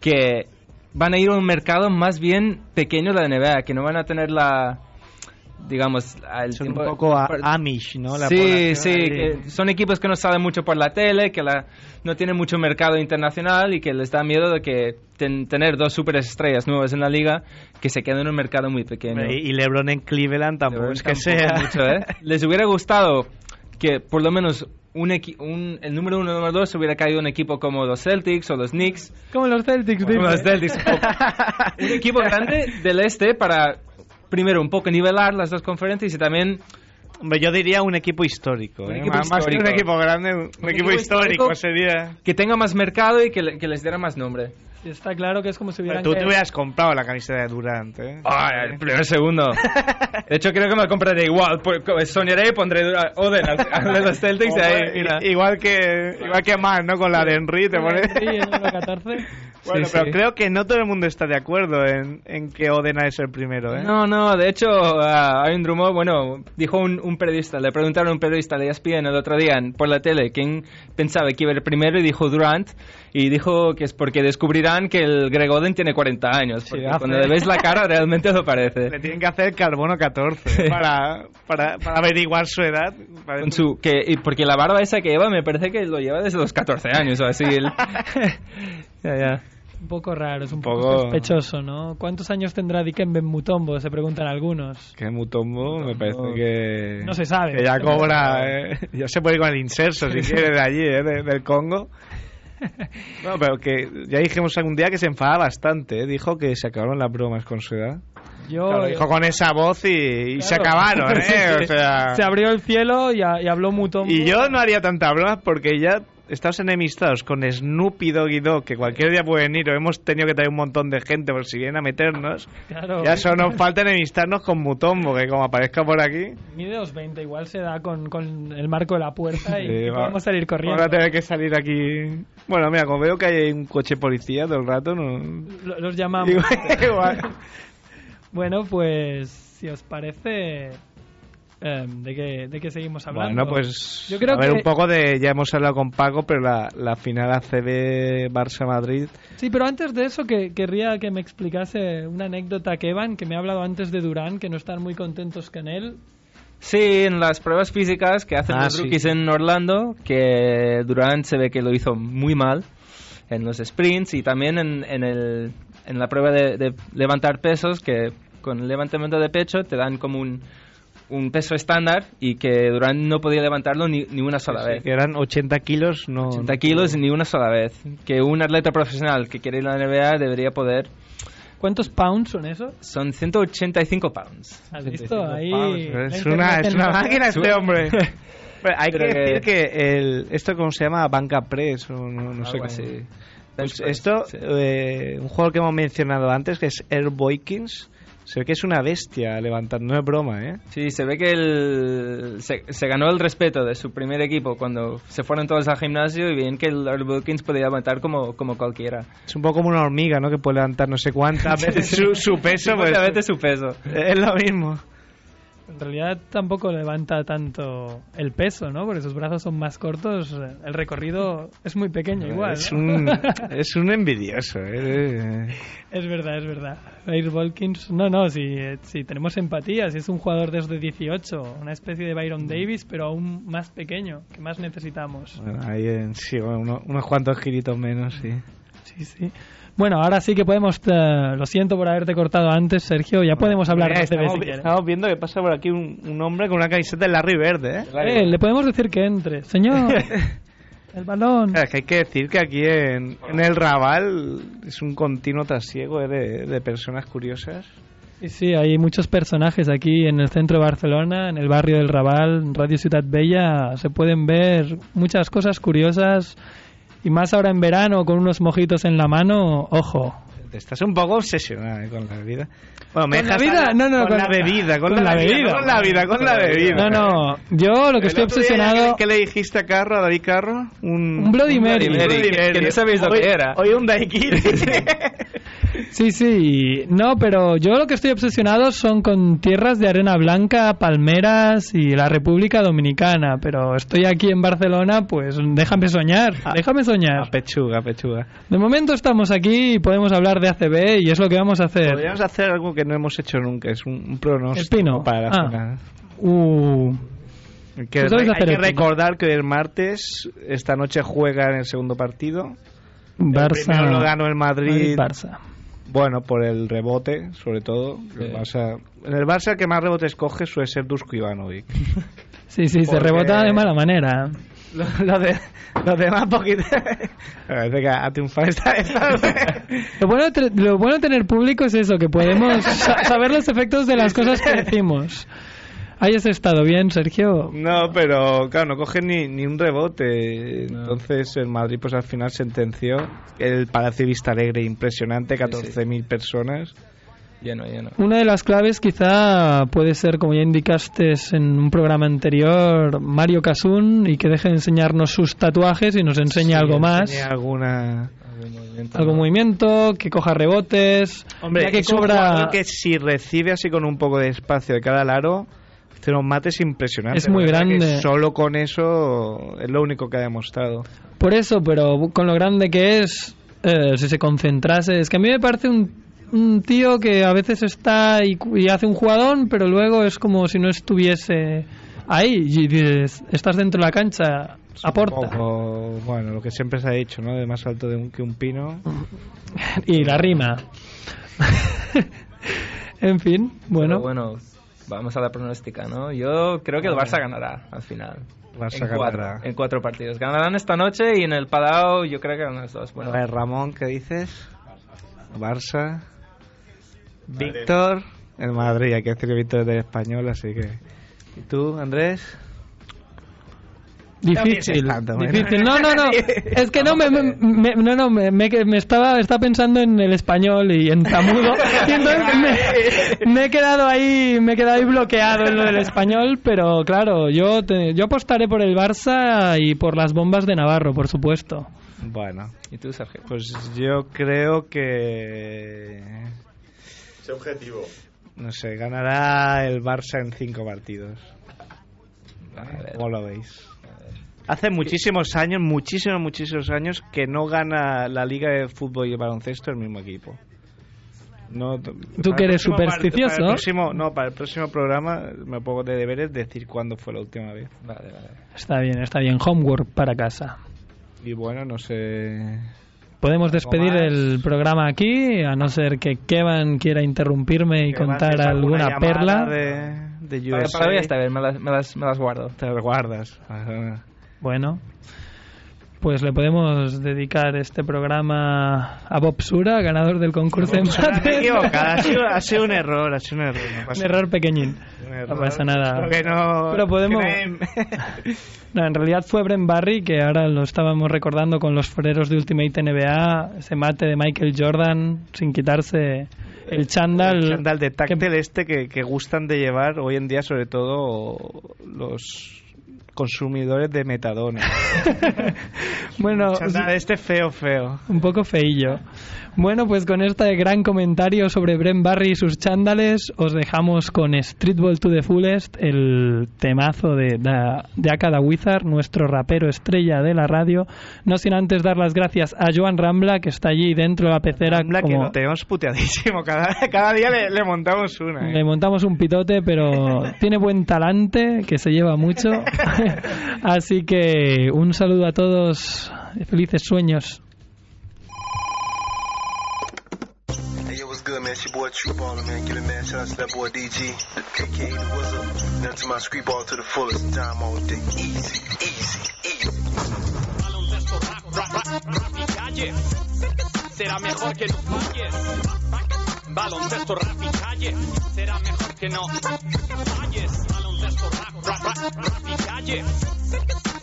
que van a ir a un mercado más bien pequeño de la NBA, que no van a tener la digamos al Son tiempo- un poco a- por- Amish, ¿no? La sí, sí, que son equipos que no salen mucho por la tele, que la, no tienen mucho mercado internacional y que les da miedo de que ten- tener dos superestrellas nuevas en la liga que se queden en un mercado muy pequeño. Y y LeBron en Cleveland tampoco es que Tampoco sea. mucho, ¿eh? Les hubiera gustado que por lo menos un equi- un- el número uno y el número dos hubiera caído un equipo como los Celtics o los Knicks. Como los Celtics, Como los Celtics. Un equipo grande del este para, primero, un poco nivelar las dos conferencias y también Hombre, yo diría un equipo histórico. Un ¿eh? equipo más, que un histórico. equipo grande, un, un equipo, histórico, sería. que tenga más mercado y que, le- que les diera más nombre. Sí, Está claro que es como si hubieran Tú te caído- hubieras comprado la camiseta de Durant, ¿eh? Ay, el primer segundo. De hecho, creo que me la compraré igual. Pues, Soñaré y pondré a Oden al, al de los Celtics y ahí, mira. igual que igual que más, ¿no? Con la de Henry te pones. Sí, el número 14. Bueno, Sí, pero sí. creo que no todo el mundo está de acuerdo en, en que Oden ha de ser primero, ¿eh? No, no, de hecho, ah, hay un rumor, bueno, dijo un, un periodista, le preguntaron a un periodista de ESPN el otro día por la tele quién pensaba que iba ir primero y dijo Durant, y dijo que es porque descubrirán que el Greg Oden tiene 40 años, porque hace- cuando le ves la cara realmente lo parece. Le tienen que hacer carbono 14 ¿eh? para, para, para averiguar su edad. Con su, que, y porque la barba esa que lleva me parece que lo lleva desde los 14 años o así. el- ya, ya. Un poco raro, es un poco, poco- sospechoso, ¿no? ¿Cuántos años tendrá Dikembe Mutombo? Se preguntan algunos. Que Mutombo me parece que... No se sabe. Que ya cobra... ¿eh? Ya se puede ir con el inserso si quiere de allí, ¿eh? de- del Congo. No, pero que ya dijimos algún día que se enfada bastante, ¿eh? Dijo que se acabaron las bromas con su edad. Yo, Claro, dijo con esa voz y, y se Claro. acabaron, ¿eh? O sea... Se abrió el cielo y, a- y habló Mutombo. Y yo no haría tanta broma porque ya estamos enemistados con Snoopy Doggy Dog, que cualquier día pueden ir, o hemos tenido que traer un montón de gente por si vienen a meternos. Claro. Ya solo nos falta enemistarnos con Mutombo, que como aparezca por aquí, Mide 2.20, igual se da con, con el marco de la puerta y eh, va- podemos salir corriendo. Vamos a tener que salir aquí. Bueno, mira, como veo que hay un coche policía todo el rato, no. Lo- Los llamamos. Igual. Bueno, pues si os parece, em, ¿de, qué, ¿de qué seguimos hablando? Bueno, pues Yo creo a ver que- un poco de. Ya hemos hablado con Paco, pero la, la final ACB Barça-Madrid. Sí, pero antes de eso que querría que me explicase una anécdota que Evan, que me ha hablado antes de Durán, que no están muy contentos con él. Sí, en las pruebas físicas que hacen Ah, los sí. rookies en Orlando, que Durant se ve que lo hizo muy mal en los sprints y también en, en, el, en la prueba de, de levantar pesos, que con el levantamiento de pecho te dan como un, un peso estándar y que Durant no podía levantarlo ni, ni una sola vez. Que eran 80 kilos, no. 80 kilos ni una sola vez. Que un atleta profesional que quiere ir a la NBA debería poder. ¿Cuántos pounds son eso? Son 185 pounds. ¿Has visto? Ahí. Es la una, es una máquina este hombre. Pero hay que que- decir que el, esto, ¿cómo se llama? Banca Press o no, no sé Algo cómo. así. Pues press, esto, sí. eh, un juego que hemos mencionado antes, que es Air Boykins, se ve que es una bestia levantando, no es broma, ¿eh? Sí, se ve que el, se, se ganó el respeto de su primer equipo cuando se fueron todos al gimnasio y bien que el Earl Wilkins podía levantar como, como cualquiera. Es un poco como una hormiga, ¿no? Que puede levantar no sé cuántas veces su, su peso. pues, Muchas veces su peso. es lo mismo. En realidad tampoco levanta tanto el peso, ¿no? Porque sus brazos son más cortos. El recorrido es muy pequeño igual. es, un, es un envidioso, ¿eh? Es verdad, es verdad. Air Volkins, no, no, si, eh, si tenemos empatía, si es un jugador desde 18, una especie de Byron Davis, pero aún más pequeño, que más necesitamos. Bueno, ahí en, sí, bueno, uno- unos cuantos giritos menos, sí. Sí, sí. Bueno, ahora sí que podemos, eh, lo siento por haberte cortado antes, Sergio, ya podemos hablar Mira, de estamos, si quieres. estamos viendo que pasa por aquí un, un hombre con una camiseta de Larry Verde, ¿eh? Eh, le podemos decir que entre. Señor, el balón. Claro, es que hay que decir que aquí en, en el Raval es un continuo trasiego ¿eh? de, de personas curiosas. Sí, sí, hay muchos personajes aquí en el centro de Barcelona, en el barrio del Raval, en Radio Ciudad Bella. Se pueden ver muchas cosas curiosas y más ahora en verano con unos mojitos en la mano. Ojo. Estás un poco obsesionada ¿eh? con la bebida. Bueno, me ¿Con la dejas vida? No, no, con, con la la- bebida, con, con la, la bebida, bebida. con la vida, con la bebida. No, no. Yo lo que El estoy otro día, obsesionado. ¿Qué, qué le dijiste a Carro, a David Carro? Un, Un Bloody Mary. Bloody que- que no sabéis lo Hoy- que era. Hoy un Daiquiri. Sí, sí. No, pero yo lo que estoy obsesionado son con tierras de arena blanca, palmeras y la República Dominicana. Pero estoy aquí en Barcelona, pues déjame soñar, Ah. déjame soñar. A pechuga, pechuga. De momento estamos aquí y podemos hablar de ACB y es lo que vamos a hacer. Podríamos hacer algo que no hemos hecho nunca, es un, un pronóstico El pino. para la Ah. Uh, Que hay recordar que el martes, esta noche juega en el segundo partido. Barça. El primero lo ganó el Madrid. Madrid-Barça. Bueno, por el rebote, sobre todo. El Barça- en el Barça el que más rebotes coge suele ser Dusko Ivanovic. Sí, sí, se Porque- rebota de mala manera. Lo, lo de, los demás poquito... Parece que ha triunfado esta, esta Lo bueno, de- lo bueno de tener público es eso, que podemos sa- saber los efectos de las cosas que decimos. ¿Hayas estado bien, Sergio? No, pero claro, no coge ni, ni un rebote. Entonces el Madrid pues al final sentenció el Palacio Vista Alegre impresionante, 14.000 personas. Lleno, lleno. Una de las claves quizá puede ser, como ya indicaste en un programa anterior, Mario Casun y que deje de enseñarnos sus tatuajes y nos enseñe Sí, algo más. alguna... Algo movimiento, que coja rebotes, Hombre, ya que es cobra... que si recibe así con un poco de espacio de cada aro, hace unos mates impresionantes. Es muy grande. Solo con eso es lo único que ha demostrado. Por eso, pero con lo grande que es, eh, si se concentrase, es que a mí me parece un, un tío que a veces está y, cu- y hace un jugadón, pero luego es como si no estuviese ahí. Y dices, estás dentro de la cancha, aporta. O, bueno, lo que siempre se ha dicho, ¿no? De más alto de un, que un pino. Y la rima. en fin, bueno. Pero bueno, vamos a la pronóstica, ¿no? Yo creo que el Barça ganará al final. Barça en cuatro, ganará. en cuatro partidos. Ganarán esta noche y en el Palau yo creo que ganan los dos. Bueno, A ver, Ramón, ¿qué dices? Barça. Víctor. El Madrid, hay que decir que Víctor es del español, así que. ¿Y tú, Andrés? Difícil, No difícil. No, no, no. Es que no me, me- me- no, no, me, me- me estaba, estaba pensando en el español y en tamudo. Y entonces me, me he quedado ahí, me he quedado ahí bloqueado en lo del español, pero claro, yo te- yo apostaré por el Barça y por las bombas de Navarro, por supuesto. Bueno. ¿Y tú, Sergio? Pues yo creo que. Sé objetivo. No sé, ganará el Barça en cinco partidos. ¿Cómo lo veis? Hace muchísimos años, muchísimos, muchísimos años que no gana la Liga de Fútbol y Baloncesto el mismo equipo. No, Tú para que eres próximo supersticioso. para el próximo- no, para el próximo programa me pongo de deberes decir cuándo fue la última vez. Vale, vale. Está bien, está bien. Homework para casa. Y bueno, no sé. Podemos despedir más? el programa aquí, a no ser que Kevin quiera interrumpirme y contar alguna perla. De, de Para, USA. para bien, me las, me las, me las guardo. Te las guardas. Ajá. Bueno, pues le podemos dedicar este programa a Bob Sura, ganador del concurso de empate. equivocado, ha sido, ha sido un error, ha sido un error. no Un error pequeñín. Un No pasa nada. Que no- Pero podemos... que No, en realidad fue Brent Barry, que ahora lo estábamos recordando con los freros de Ultimate NBA, ese mate de Michael Jordan sin quitarse el chándal. El chándal de táctil este que, que gustan de llevar hoy en día, sobre todo los consumidores de metadona. Bueno, este feo, feo. Un poco feillo. Bueno, pues con este gran comentario sobre Brent Barry y sus chándales, os dejamos con Streetball to the Fullest, el temazo de, de, de Akada Wizard, nuestro rapero estrella de la radio. No sin antes dar las gracias a Joan Rambla, que está allí dentro de la pecera. Rambla que como- lo tenemos puteadísimo. Cada, cada día le, le montamos una. ¿eh? Le montamos un pitote, pero tiene buen talante, que se lleva mucho. Así que un saludo a todos, felices sueños. Your boy True Baller, man. Give man. Shout out to that boy DG, aka The Wizard. Now to my street ball to the fullest. Time all day. Easy, easy, easy. Será mejor que no falles. Baloncesto, rap y calle. Será mejor que no falles. Baloncesto, rap, rap, rap, rap y calle.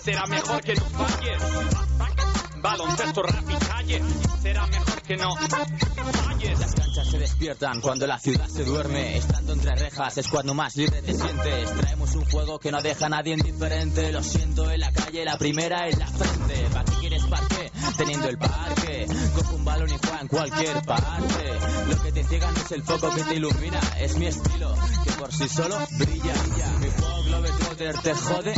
Será mejor que no falles. Baloncesto, rap y calle. Será mejor que no falles. Las canchas se despiertan cuando la ciudad se duerme. Estando entre rejas es cuando más libre te sientes. Traemos un juego que no deja a nadie indiferente. Lo siento en la calle, la primera en la frente. ¿Para qué quieres parque? Te teniendo el parque. Cojo un balón y juega en cualquier parte. Lo que te ciega no es el foco que te ilumina, es mi estilo, que por sí solo brilla. Te jode.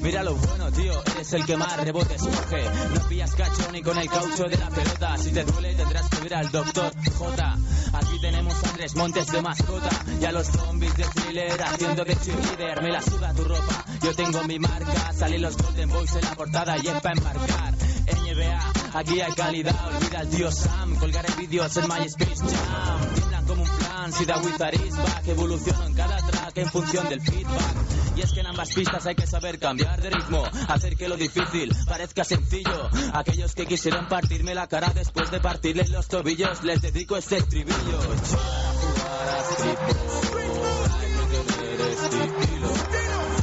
Mira lo bueno, tío, eres el que más rebotes coge. No pillas cacho ni con el caucho de la pelota. Si te duele, tendrás que ver al doctor J. Aquí tenemos a Andrés Montes de mascota y a los zombies de thriller haciendo de cheerleader. Me la suda tu ropa, yo tengo mi marca. Salen los Golden Boys en la portada y es para embarcar. NBA, aquí hay calidad. Olvida al tío Sam, colgaré vídeos en MySpace Jam. Tiemblan como un plan, si da with back. Evoluciono en cada track en función del feedback. Y es que en ambas pistas hay que saber cambiar de ritmo, hacer que lo difícil parezca sencillo. Aquellos que quisieron partirme la cara después de partirles los tobillos, les dedico este estribillo.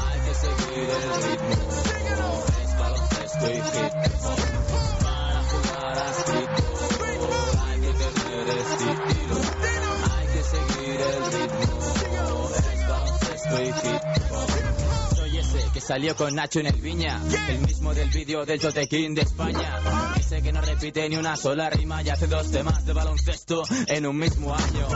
Hay que seguir el ritmo. Es baloncesto y Soy ese que salió con Nacho en el Viña, el mismo del vídeo del Jotequín de España. Ese que no repite ni una sola rima y hace dos temas de baloncesto en un mismo año.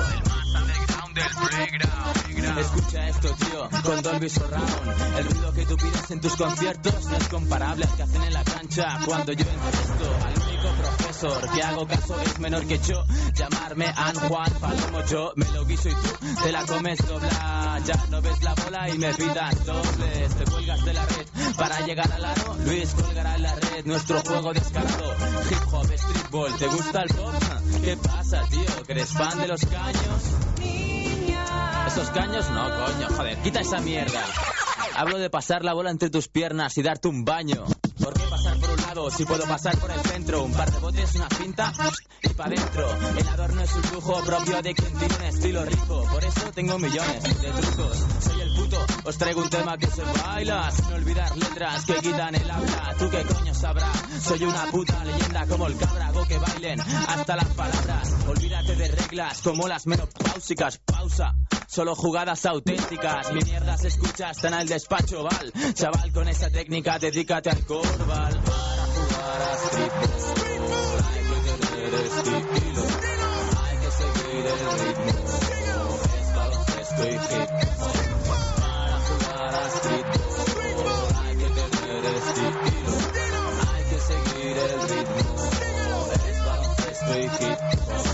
Escucha esto, tío, con Dolby Surround. El ruido que tú pides en tus conciertos no es comparable al que hacen en la cancha cuando yo esto al único que hago caso es menor que yo. Llamarme An Juan Palomo, yo me lo guiso y tú te la comes dobla. Ya no ves la bola y me pidas dobles. Te cuelgas de la red para llegar al aro. Luis colgará en la red nuestro juego descarado. Hip hop, streetball, ¿te gusta el pop? ¿Qué pasa, tío? ¿Que eres fan de los caños? ¿Esos caños? No, coño, joder, quita esa mierda. Hablo de pasar la bola entre tus piernas y darte un baño. ¿Por qué pasar por un lado si puedo pasar por el centro? Un par de botes, una cinta y pa' dentro. El adorno es un lujo propio de quien tiene un estilo rico. Por eso tengo millones de trucos. Soy el os traigo un tema que se baila. Sin olvidar letras que quitan el habla. ¿Tú qué coño sabrás? Soy una puta leyenda como el cabra. Hago que bailen hasta las palabras. Olvídate de reglas como las menopáusicas. Pausa. Solo jugadas auténticas. Mi mierda se escucha hasta en el despacho, Val. Chaval, con esa técnica dedícate al corval. Para jugar a streetball hay que tener estilo. Hay que seguir el ritmo. Es baloncesto y hip hay que tener estilo. Hay que seguir el ritmo. Es baloncesto y hip hop.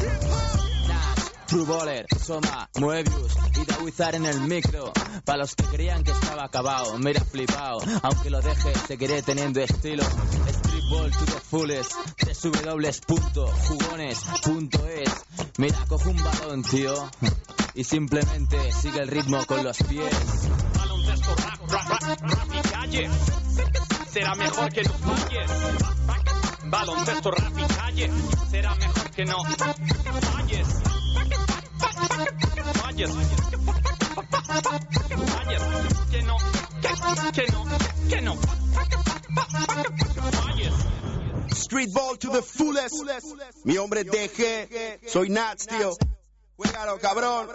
True Baller, Soma, Moebius y Dawizar en el micro. Para los que creían que estaba acabado, mira flipado. Aunque lo deje, seguiré teniendo estilo. Streetball to the fullest, www.jugones.es. Mira, cojo un balón, tío. Y simplemente sigue el ritmo con los pies. Rap, rap, rap, rap y calle. Será mejor que no falles. Baloncesto rap y calle. Será mejor que no falles. Falles. Falles. Que no. Que, que no. Que no. Falles. Streetball to the fullest. Mi hombre DG. Soy Nats, tío. Juégalo, cabrón.